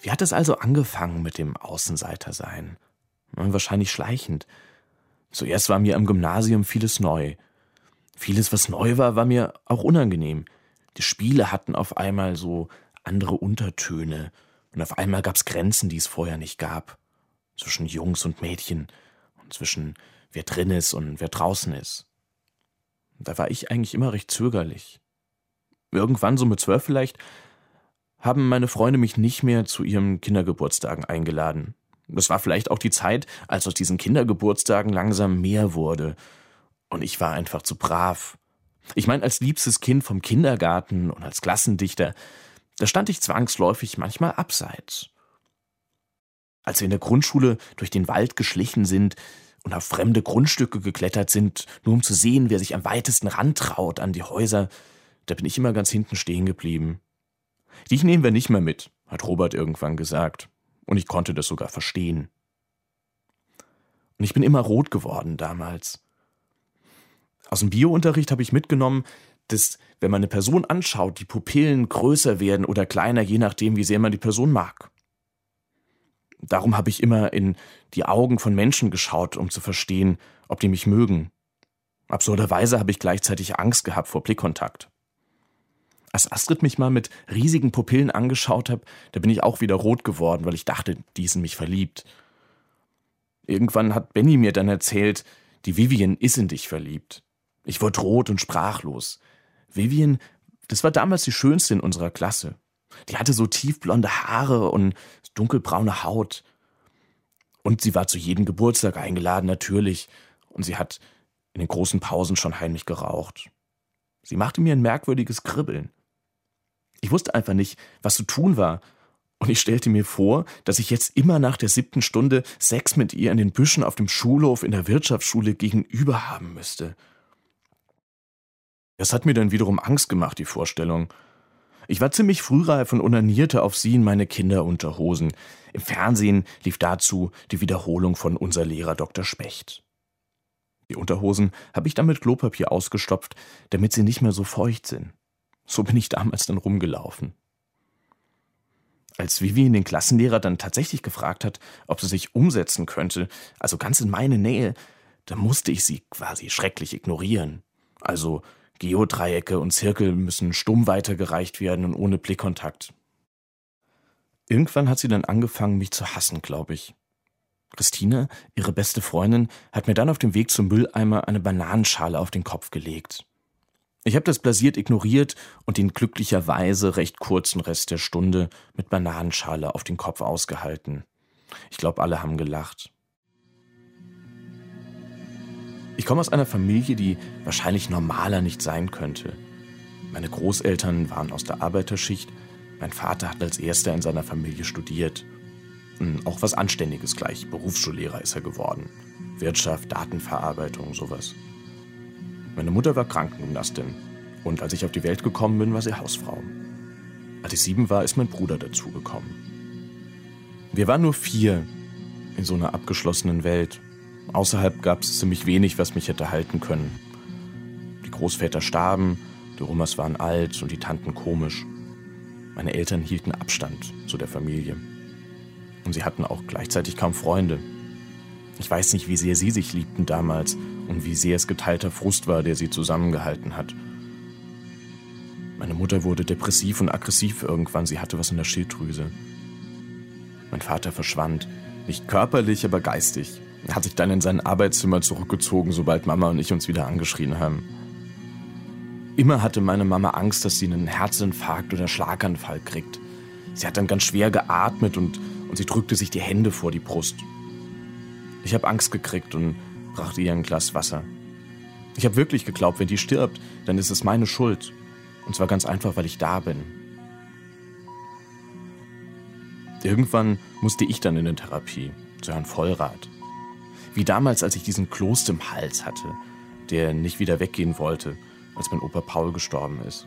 Speaker 11: Wie hat es also angefangen mit dem Außenseitersein? Wahrscheinlich schleichend. Zuerst war mir am Gymnasium vieles neu. Vieles, was neu war, war mir auch unangenehm. Die Spiele hatten auf einmal so andere Untertöne. Und auf einmal gab es Grenzen, die es vorher nicht gab. Zwischen Jungs und Mädchen. Und zwischen wer drin ist und wer draußen ist. Da war ich eigentlich immer recht zögerlich. Irgendwann, so mit zwölf vielleicht, haben meine Freunde mich nicht mehr zu ihren Kindergeburtstagen eingeladen. Das war vielleicht auch die Zeit, als aus diesen Kindergeburtstagen langsam mehr wurde. Und ich war einfach zu brav. Ich meine, als liebstes Kind vom Kindergarten und als Klassendichter, da stand ich zwangsläufig manchmal abseits. Als wir in der Grundschule durch den Wald geschlichen sind und auf fremde Grundstücke geklettert sind, nur um zu sehen, wer sich am weitesten rantraut an die Häuser, da bin ich immer ganz hinten stehen geblieben. Dich nehmen wir nicht mehr mit, hat Robert irgendwann gesagt. Und ich konnte das sogar verstehen. Und ich bin immer rot geworden damals. Aus dem Biounterricht habe ich mitgenommen, dass, wenn man eine Person anschaut, die Pupillen größer werden oder kleiner, je nachdem, wie sehr man die Person mag. Darum habe ich immer in die Augen von Menschen geschaut, um zu verstehen, ob die mich mögen. Absurderweise habe ich gleichzeitig Angst gehabt vor Blickkontakt. Als Astrid mich mal mit riesigen Pupillen angeschaut hat, da bin ich auch wieder rot geworden, weil ich dachte, die ist in mich verliebt. Irgendwann hat Benny mir dann erzählt, die Vivian ist in dich verliebt. Ich wurde rot und sprachlos. Vivian, das war damals die schönste in unserer Klasse. Die hatte so tiefblonde Haare und dunkelbraune Haut. Und sie war zu jedem Geburtstag eingeladen, natürlich. Und sie hat in den großen Pausen schon heimlich geraucht. Sie machte mir ein merkwürdiges Kribbeln. Ich wusste einfach nicht, was zu tun war. Und ich stellte mir vor, dass ich jetzt immer nach der siebten Stunde Sex mit ihr in den Büschen auf dem Schulhof in der Wirtschaftsschule gegenüber haben müsste. Das hat mir dann wiederum Angst gemacht, die Vorstellung. Ich war ziemlich frühreif und unanierte auf sie in meine Kinderunterhosen. Im Fernsehen lief dazu die Wiederholung von unser Lehrer Dr. Specht. Die Unterhosen habe ich dann mit Klopapier ausgestopft, damit sie nicht mehr so feucht sind. So bin ich damals dann rumgelaufen. Als Vivi den Klassenlehrer dann tatsächlich gefragt hat, ob sie sich umsetzen könnte, also ganz in meine Nähe, da musste ich sie quasi schrecklich ignorieren. Also Geodreiecke und Zirkel müssen stumm weitergereicht werden und ohne Blickkontakt. Irgendwann hat sie dann angefangen, mich zu hassen, glaube ich. Christine, ihre beste Freundin, hat mir dann auf dem Weg zum Mülleimer eine Bananenschale auf den Kopf gelegt. Ich habe das blasiert ignoriert und den glücklicherweise recht kurzen Rest der Stunde mit Bananenschale auf den Kopf ausgehalten. Ich glaube, alle haben gelacht. Ich komme aus einer Familie, die wahrscheinlich normaler nicht sein könnte. Meine Großeltern waren aus der Arbeiterschicht, mein Vater hat als erster in seiner Familie studiert. Hm, auch was Anständiges gleich, Berufsschullehrer ist er geworden. Wirtschaft, Datenverarbeitung, sowas. Meine Mutter war Krankengymnastin und als ich auf die Welt gekommen bin, war sie Hausfrau. Als ich sieben war, ist mein Bruder dazugekommen. Wir waren nur vier in so einer abgeschlossenen Welt Außerhalb gab es ziemlich wenig, was mich hätte halten können. Die Großväter starben, die Omas waren alt und die Tanten komisch. Meine Eltern hielten Abstand zu der Familie. Und sie hatten auch gleichzeitig kaum Freunde. Ich weiß nicht, wie sehr sie sich liebten damals und wie sehr es geteilter Frust war, der sie zusammengehalten hat. Meine Mutter wurde depressiv und aggressiv irgendwann, sie hatte was in der Schilddrüse. Mein Vater verschwand, nicht körperlich, aber geistig. Hat sich dann in sein Arbeitszimmer zurückgezogen, sobald Mama und ich uns wieder angeschrien haben. Immer hatte meine Mama Angst, dass sie einen Herzinfarkt oder Schlaganfall kriegt. Sie hat dann ganz schwer geatmet und, und sie drückte sich die Hände vor die Brust. Ich habe Angst gekriegt und brachte ihr ein Glas Wasser. Ich habe wirklich geglaubt, wenn die stirbt, dann ist es meine Schuld. Und zwar ganz einfach, weil ich da bin. Irgendwann musste ich dann in eine Therapie, zu Herrn Vollrat. Wie damals, als ich diesen Kloß im Hals hatte, der nicht wieder weggehen wollte, als mein Opa Paul gestorben ist.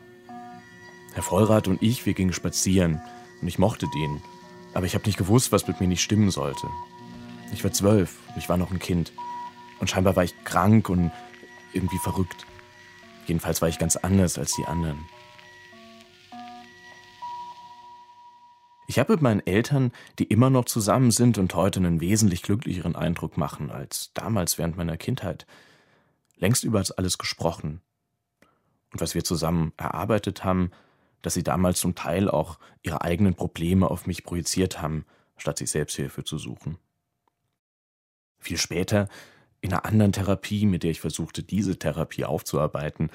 Speaker 11: Herr Vollrath und ich, wir gingen spazieren und ich mochte den, aber ich habe nicht gewusst, was mit mir nicht stimmen sollte. Ich war zwölf und ich war noch ein Kind und scheinbar war ich krank und irgendwie verrückt. Jedenfalls war ich ganz anders als die anderen. Ich habe mit meinen Eltern, die immer noch zusammen sind und heute einen wesentlich glücklicheren Eindruck machen als damals während meiner Kindheit, längst über alles gesprochen. Und was wir zusammen erarbeitet haben, dass sie damals zum Teil auch ihre eigenen Probleme auf mich projiziert haben, statt sich Selbsthilfe zu suchen. Viel später, in einer anderen Therapie, mit der ich versuchte, diese Therapie aufzuarbeiten,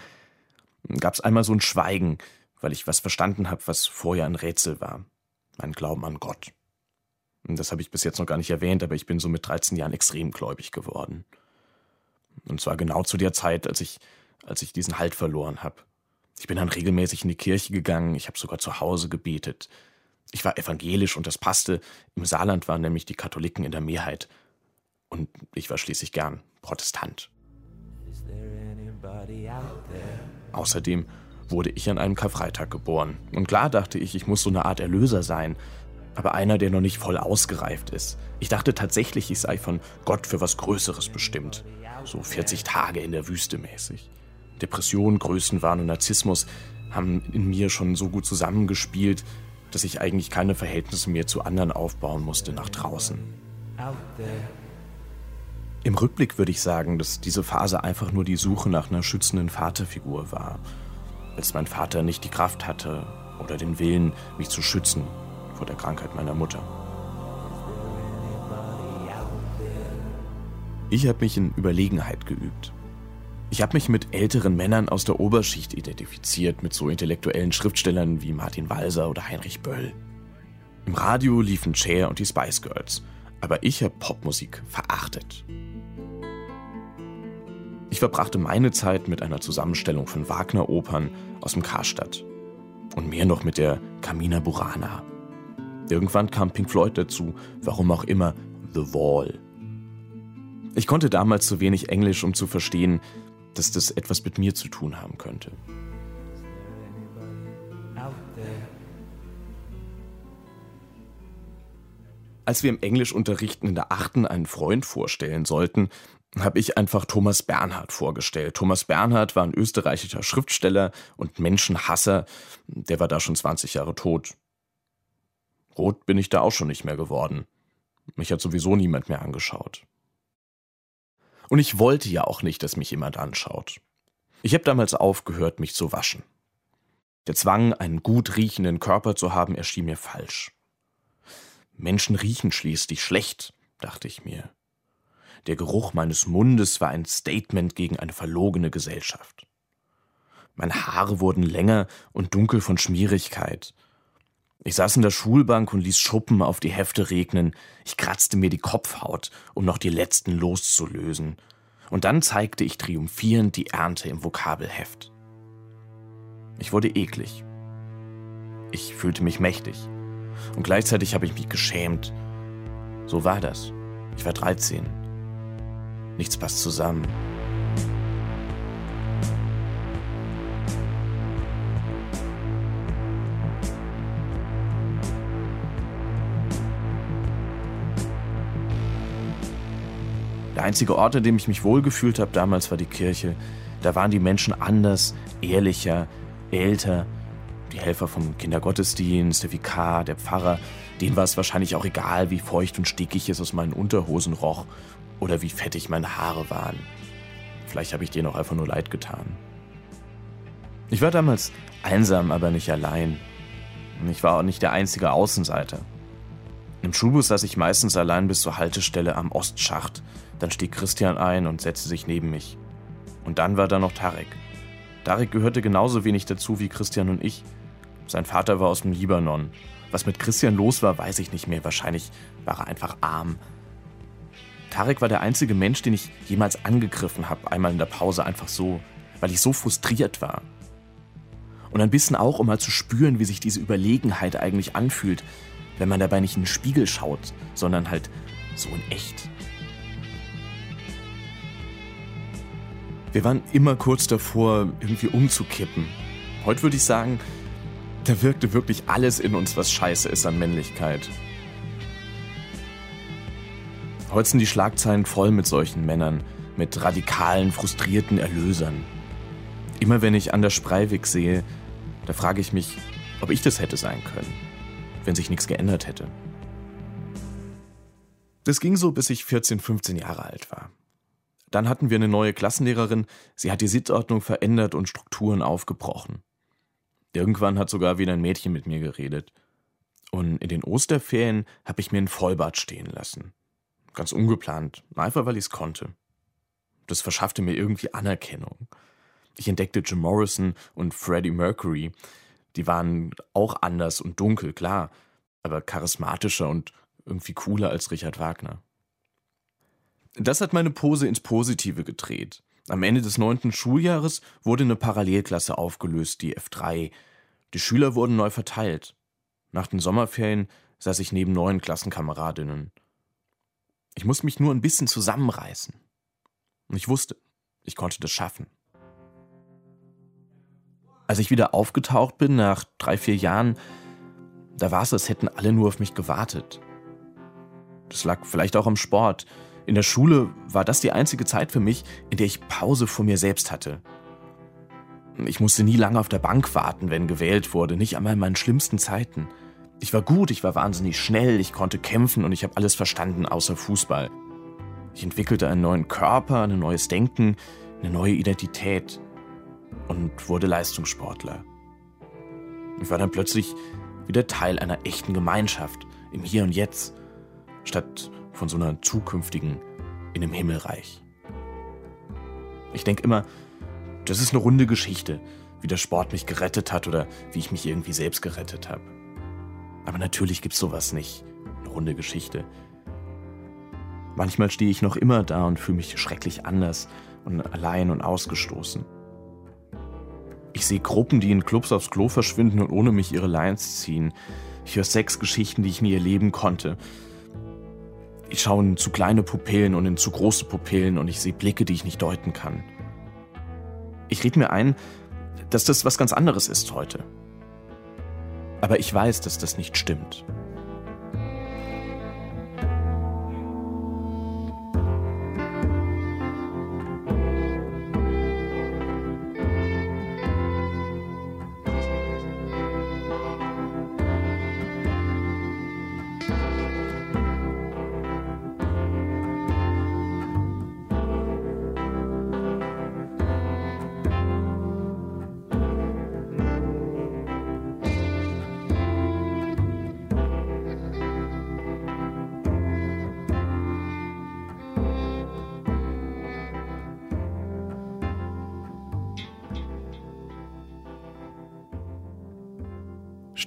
Speaker 11: gab es einmal so ein Schweigen, weil ich was verstanden habe, was vorher ein Rätsel war mein Glauben an Gott. Das habe ich bis jetzt noch gar nicht erwähnt, aber ich bin so mit 13 Jahren extrem gläubig geworden. Und zwar genau zu der Zeit, als ich, als ich diesen Halt verloren habe. Ich bin dann regelmäßig in die Kirche gegangen, ich habe sogar zu Hause gebetet. Ich war evangelisch und das passte. Im Saarland waren nämlich die Katholiken in der Mehrheit. Und ich war schließlich gern Protestant. Außerdem wurde ich an einem Karfreitag geboren. Und klar dachte ich, ich muss so eine Art Erlöser sein, aber einer, der noch nicht voll ausgereift ist. Ich dachte tatsächlich, ich sei von Gott für was Größeres bestimmt. So 40 Tage in der Wüste mäßig. Depression, Größenwahn und Narzissmus haben in mir schon so gut zusammengespielt, dass ich eigentlich keine Verhältnisse mehr zu anderen aufbauen musste nach draußen. Im Rückblick würde ich sagen, dass diese Phase einfach nur die Suche nach einer schützenden Vaterfigur war, als mein Vater nicht die Kraft hatte oder den Willen, mich zu schützen vor der Krankheit meiner Mutter. Ich habe mich in Überlegenheit geübt. Ich habe mich mit älteren Männern aus der Oberschicht identifiziert, mit so intellektuellen Schriftstellern wie Martin Walser oder Heinrich Böll. Im Radio liefen Cher und die Spice Girls, aber ich habe Popmusik verachtet. Ich verbrachte meine Zeit mit einer Zusammenstellung von Wagner-Opern aus dem Karstadt und mehr noch mit der Camina Burana. Irgendwann kam Pink Floyd dazu, warum auch immer The Wall. Ich konnte damals zu wenig Englisch, um zu verstehen, dass das etwas mit mir zu tun haben könnte. Als wir im Englischunterrichten in der achten einen Freund vorstellen sollten, habe ich einfach Thomas Bernhard vorgestellt. Thomas Bernhard war ein österreichischer Schriftsteller und Menschenhasser. Der war da schon 20 Jahre tot. Rot bin ich da auch schon nicht mehr geworden. Mich hat sowieso niemand mehr angeschaut. Und ich wollte ja auch nicht, dass mich jemand anschaut. Ich habe damals aufgehört, mich zu waschen. Der Zwang, einen gut riechenden Körper zu haben, erschien mir falsch. Menschen riechen schließlich schlecht, dachte ich mir. Der Geruch meines Mundes war ein Statement gegen eine verlogene Gesellschaft. Meine Haare wurden länger und dunkel von Schmierigkeit. Ich saß in der Schulbank und ließ Schuppen auf die Hefte regnen. Ich kratzte mir die Kopfhaut, um noch die letzten loszulösen. Und dann zeigte ich triumphierend die Ernte im Vokabelheft. Ich wurde eklig. Ich fühlte mich mächtig. Und gleichzeitig habe ich mich geschämt. So war das. Ich war 13. Nichts passt zusammen. Der einzige Ort, an dem ich mich wohlgefühlt habe damals, war die Kirche. Da waren die Menschen anders, ehrlicher, älter. Die Helfer vom Kindergottesdienst, der Vikar, der Pfarrer, denen war es wahrscheinlich auch egal, wie feucht und stickig es aus meinen Unterhosen roch oder wie fettig meine Haare waren. Vielleicht habe ich denen auch einfach nur leid getan. Ich war damals einsam, aber nicht allein. Und ich war auch nicht der einzige Außenseiter. Im Schulbus saß ich meistens allein bis zur Haltestelle am Ostschacht. Dann stieg Christian ein und setzte sich neben mich. Und dann war da noch Tarek. Tarek gehörte genauso wenig dazu wie Christian und ich. Sein Vater war aus dem Libanon. Was mit Christian los war, weiß ich nicht mehr. Wahrscheinlich war er einfach arm. Tarek war der einzige Mensch, den ich jemals angegriffen habe, einmal in der Pause einfach so, weil ich so frustriert war. Und ein bisschen auch, um mal zu spüren, wie sich diese Überlegenheit eigentlich anfühlt, wenn man dabei nicht in den Spiegel schaut, sondern halt so in echt. Wir waren immer kurz davor, irgendwie umzukippen. Heute würde ich sagen, da wirkte wirklich alles in uns, was scheiße ist an Männlichkeit. Heute sind die Schlagzeilen voll mit solchen Männern, mit radikalen, frustrierten Erlösern. Immer wenn ich Anders Breivik sehe, da frage ich mich, ob ich das hätte sein können, wenn sich nichts geändert hätte. Das ging so, bis ich 14, 15 Jahre alt war. Dann hatten wir eine neue Klassenlehrerin, sie hat die Sitzordnung verändert und Strukturen aufgebrochen. Irgendwann hat sogar wieder ein Mädchen mit mir geredet. Und in den Osterferien habe ich mir ein Vollbart stehen lassen. Ganz ungeplant, einfach weil ich es konnte. Das verschaffte mir irgendwie Anerkennung. Ich entdeckte Jim Morrison und Freddie Mercury. Die waren auch anders und dunkel, klar, aber charismatischer und irgendwie cooler als Richard Wagner. Das hat meine Pose ins Positive gedreht. Am Ende des neunten Schuljahres wurde eine Parallelklasse aufgelöst, die F3. Die Schüler wurden neu verteilt. Nach den Sommerferien saß ich neben neuen Klassenkameradinnen. Ich musste mich nur ein bisschen zusammenreißen. Und ich wusste, ich konnte das schaffen. Als ich wieder aufgetaucht bin, nach drei, vier Jahren, da war es, als hätten alle nur auf mich gewartet. Das lag vielleicht auch am Sport. In der Schule war das die einzige Zeit für mich, in der ich Pause vor mir selbst hatte. Ich musste nie lange auf der Bank warten, wenn gewählt wurde, nicht einmal in meinen schlimmsten Zeiten. Ich war gut, ich war wahnsinnig schnell, ich konnte kämpfen und ich habe alles verstanden außer Fußball. Ich entwickelte einen neuen Körper, ein neues Denken, eine neue Identität und wurde Leistungssportler. Ich war dann plötzlich wieder Teil einer echten Gemeinschaft im Hier und Jetzt, statt von so einer zukünftigen in dem Himmelreich. Ich denke immer, das ist eine runde Geschichte, wie der Sport mich gerettet hat oder wie ich mich irgendwie selbst gerettet habe. Aber natürlich gibt's sowas nicht, eine runde Geschichte. Manchmal stehe ich noch immer da und fühle mich schrecklich anders und allein und ausgestoßen. Ich sehe Gruppen, die in Clubs aufs Klo verschwinden und ohne mich ihre Lines ziehen. Ich höre Sexgeschichten, die ich nie erleben konnte. Ich schaue in zu kleine Pupillen und in zu große Pupillen und ich sehe Blicke, die ich nicht deuten kann. Ich rede mir ein, dass das was ganz anderes ist heute. Aber ich weiß, dass das nicht stimmt.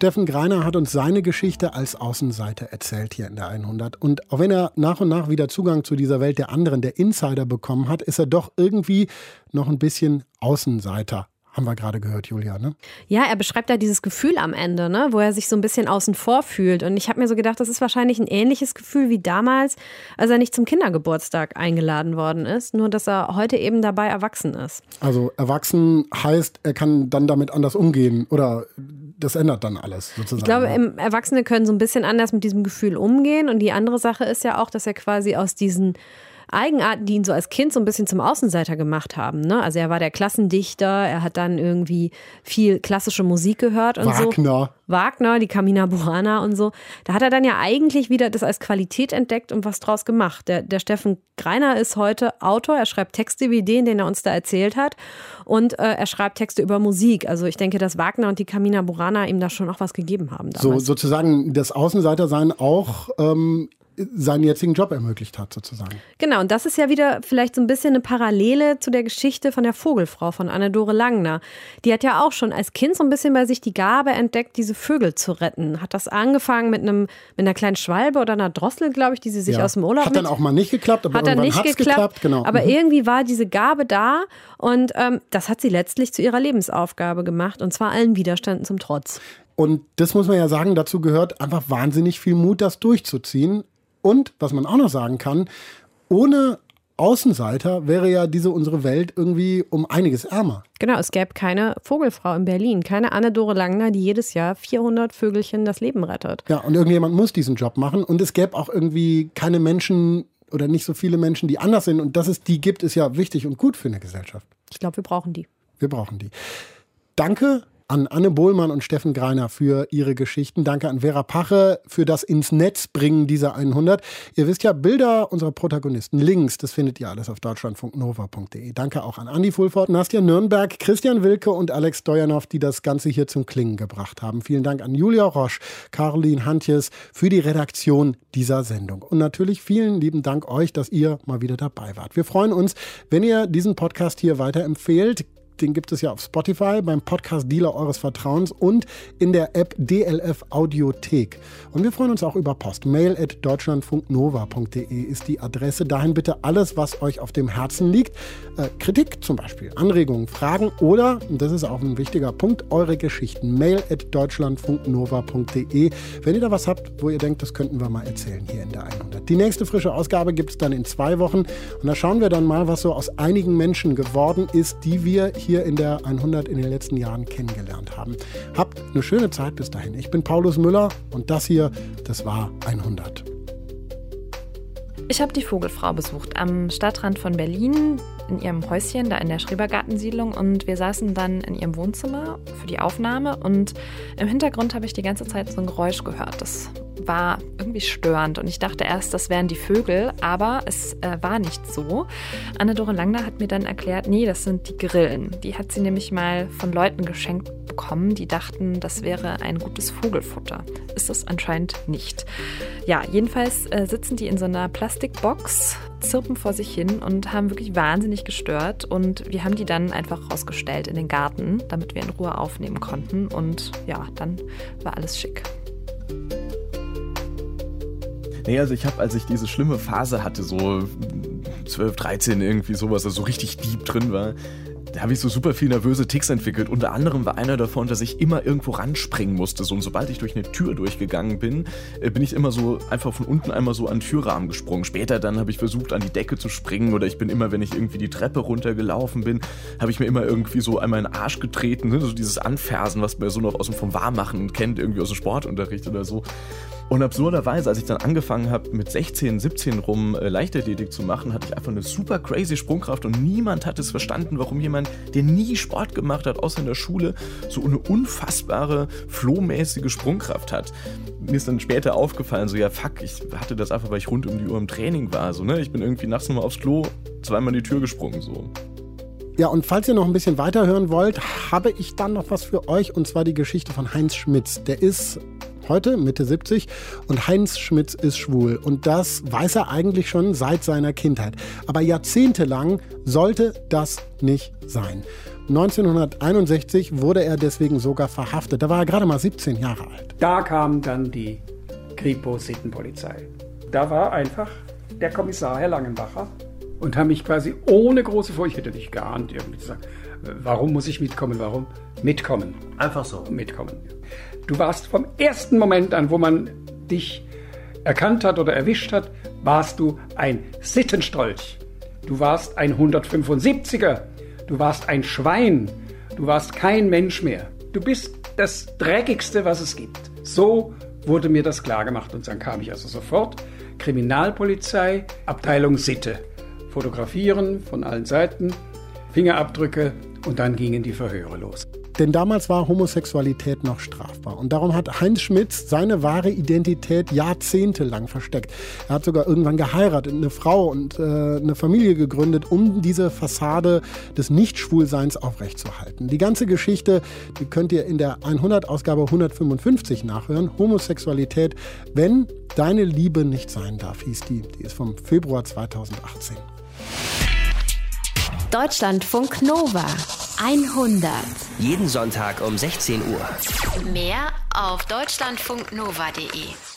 Speaker 2: Steffen Greiner hat uns seine Geschichte als Außenseiter erzählt hier in der 100. Und auch wenn er nach und nach wieder Zugang zu dieser Welt der anderen, der Insider bekommen hat, ist er doch irgendwie noch ein bisschen Außenseiter haben wir gerade gehört, Julia, ne?
Speaker 3: Ja, er beschreibt da dieses Gefühl am Ende, ne? wo er sich so ein bisschen außen vor fühlt. Und ich habe mir so gedacht, das ist wahrscheinlich ein ähnliches Gefühl wie damals, als er nicht zum Kindergeburtstag eingeladen worden ist, nur dass er heute eben dabei erwachsen ist.
Speaker 2: Also erwachsen heißt, er kann dann damit anders umgehen oder das ändert dann alles sozusagen.
Speaker 3: Ich glaube, ne? Erwachsene können so ein bisschen anders mit diesem Gefühl umgehen. Und die andere Sache ist ja auch, dass er quasi aus diesen Eigenarten, die ihn so als Kind so ein bisschen zum Außenseiter gemacht haben. Ne? Also er war der Klassendichter, er hat dann irgendwie viel klassische Musik gehört und
Speaker 2: Wagner.
Speaker 3: so.
Speaker 2: Wagner.
Speaker 3: Wagner, die Camina Burana und so. Da hat er dann ja eigentlich wieder das als Qualität entdeckt und was draus gemacht. Der, der Steffen Greiner ist heute Autor, er schreibt Texte wie den, den er uns da erzählt hat. Und äh, er schreibt Texte über Musik. Also ich denke, dass Wagner und die Camina Burana ihm da schon auch was gegeben haben.
Speaker 2: Damals. So sozusagen das Außenseitersein auch ähm, seinen jetzigen Job ermöglicht hat, sozusagen.
Speaker 3: Genau, und das ist ja wieder vielleicht so ein bisschen eine Parallele zu der Geschichte von der Vogelfrau von Anne-Dore Langner. Die hat ja auch schon als Kind so ein bisschen bei sich die Gabe entdeckt, diese Vögel zu retten. Hat das angefangen mit, einem, mit einer kleinen Schwalbe oder einer Drossel, glaube ich, die sie sich ja. aus dem Urlaub
Speaker 2: Hat dann auch mal nicht geklappt, aber
Speaker 3: hat dann nicht geklappt, geklappt.
Speaker 2: Genau.
Speaker 3: Aber mhm. irgendwie war diese Gabe da und ähm, das hat sie letztlich zu ihrer Lebensaufgabe gemacht und zwar allen Widerständen zum Trotz.
Speaker 2: Und das muss man ja sagen, dazu gehört einfach wahnsinnig viel Mut, das durchzuziehen. Und was man auch noch sagen kann, ohne Außenseiter wäre ja diese unsere Welt irgendwie um einiges ärmer.
Speaker 3: Genau, es gäbe keine Vogelfrau in Berlin, keine Anne-Dore Langner, die jedes Jahr 400 Vögelchen das Leben rettet.
Speaker 2: Ja, und irgendjemand muss diesen Job machen. Und es gäbe auch irgendwie keine Menschen oder nicht so viele Menschen, die anders sind. Und dass es die gibt, ist ja wichtig und gut für eine Gesellschaft.
Speaker 3: Ich glaube, wir brauchen die.
Speaker 2: Wir brauchen die. Danke an Anne Bohlmann und Steffen Greiner für ihre Geschichten. Danke an Vera Pache für das ins Netz bringen dieser 100. Ihr wisst ja, Bilder unserer Protagonisten, Links, das findet ihr alles auf deutschlandfunknova.de. Danke auch an Andi Fulford, Nastja Nürnberg, Christian Wilke und Alex Stojanov, die das Ganze hier zum Klingen gebracht haben. Vielen Dank an Julia Roche, Caroline Hantjes für die Redaktion dieser Sendung. Und natürlich vielen lieben Dank euch, dass ihr mal wieder dabei wart. Wir freuen uns, wenn ihr diesen Podcast hier weiterempfehlt. Den gibt es ja auf Spotify, beim Podcast-Dealer eures Vertrauens und in der App DLF Audiothek. Und wir freuen uns auch über Post. Mail at deutschlandfunknova.de ist die Adresse. Dahin bitte alles, was euch auf dem Herzen liegt. Äh, Kritik zum Beispiel, Anregungen, Fragen oder, und das ist auch ein wichtiger Punkt, eure Geschichten. Mail at deutschlandfunknova.de. Wenn ihr da was habt, wo ihr denkt, das könnten wir mal erzählen hier in der 100. Die nächste frische Ausgabe gibt es dann in zwei Wochen. Und da schauen wir dann mal, was so aus einigen Menschen geworden ist, die wir hier in der 100 in den letzten Jahren kennengelernt haben. Habt eine schöne Zeit bis dahin. Ich bin Paulus Müller und das hier, das war 100.
Speaker 5: Ich habe die Vogelfrau besucht am Stadtrand von Berlin. In ihrem Häuschen da in der Schrebergartensiedlung und wir saßen dann in ihrem Wohnzimmer für die Aufnahme und im Hintergrund habe ich die ganze Zeit so ein Geräusch gehört. Das war irgendwie störend und ich dachte erst, das wären die Vögel, aber es äh, war nicht so. Anne-Dore Langner hat mir dann erklärt, nee, das sind die Grillen. Die hat sie nämlich mal von Leuten geschenkt bekommen, die dachten, das wäre ein gutes Vogelfutter. Ist das anscheinend nicht. Ja, jedenfalls äh, sitzen die in so einer Plastikbox, zirpen vor sich hin und haben wirklich wahnsinnig gestört und wir haben die dann einfach rausgestellt in den Garten, damit wir in Ruhe aufnehmen konnten und ja, dann war alles schick.
Speaker 11: Nee, also ich habe, als ich diese schlimme Phase hatte, so 12, 13 irgendwie sowas, also so richtig deep drin war, da habe ich so super viel nervöse Ticks entwickelt. Unter anderem war einer davon, dass ich immer irgendwo ranspringen musste. So, und sobald ich durch eine Tür durchgegangen bin, äh, bin ich immer so einfach von unten einmal so an den Türrahmen gesprungen. Später dann habe ich versucht, an die Decke zu springen oder ich bin immer, wenn ich irgendwie die Treppe runtergelaufen bin, habe ich mir immer irgendwie so einmal in den Arsch getreten. Ne? So dieses Anfersen, was man so noch aus dem vom Warmmachen kennt, irgendwie aus dem Sportunterricht oder so. Und absurderweise, als ich dann angefangen habe, mit 16, 17 rum äh, Leichtathletik zu machen, hatte ich einfach eine super crazy Sprungkraft und niemand hat es verstanden, warum jemand, der nie Sport gemacht hat, außer in der Schule, so eine unfassbare, flohmäßige Sprungkraft hat. Mir ist dann später aufgefallen, so ja, fuck, ich hatte das einfach, weil ich rund um die Uhr im Training war. So, ne? Ich bin irgendwie nachts nochmal aufs Klo, zweimal in die Tür gesprungen. So.
Speaker 2: Ja, und falls ihr noch ein bisschen weiterhören wollt, habe ich dann noch was für euch und zwar die Geschichte von Heinz Schmitz. Der ist heute Mitte 70 und Heinz Schmitz ist schwul und das weiß er eigentlich schon seit seiner Kindheit. Aber jahrzehntelang sollte das nicht sein. 1961 wurde er deswegen sogar verhaftet. Da war er gerade mal 17 Jahre alt.
Speaker 12: Da kam dann die Kripo-Sittenpolizei. Da war einfach der Kommissar Herr Langenbacher und haben mich quasi ohne große Furcht, ich hätte nicht geahnt, irgendwie zu sagen, warum muss ich mitkommen, warum? Mitkommen.
Speaker 13: Einfach so.
Speaker 12: Mitkommen. Du warst vom ersten Moment an, wo man dich erkannt hat oder erwischt hat, warst du ein Sittenstrolch. Du warst ein 175er. Du warst ein Schwein. Du warst kein Mensch mehr. Du bist das Dreckigste, was es gibt. So wurde mir das klargemacht und dann kam ich also sofort Kriminalpolizei, Abteilung Sitte. Fotografieren von allen Seiten, Fingerabdrücke und dann gingen die Verhöre los.
Speaker 2: Denn damals war Homosexualität noch strafbar. Und darum hat Heinz Schmitz seine wahre Identität jahrzehntelang versteckt. Er hat sogar irgendwann geheiratet, eine Frau und äh, eine Familie gegründet, um diese Fassade des Nichtschwulseins aufrechtzuerhalten. Die ganze Geschichte, die könnt ihr in der 100-Ausgabe 155 nachhören. Homosexualität, wenn deine Liebe nicht sein darf, hieß die. Die ist vom Februar 2018.
Speaker 1: Deutschlandfunk Nova 100.
Speaker 13: Jeden Sonntag um 16 Uhr.
Speaker 1: Mehr auf deutschlandfunknova.de.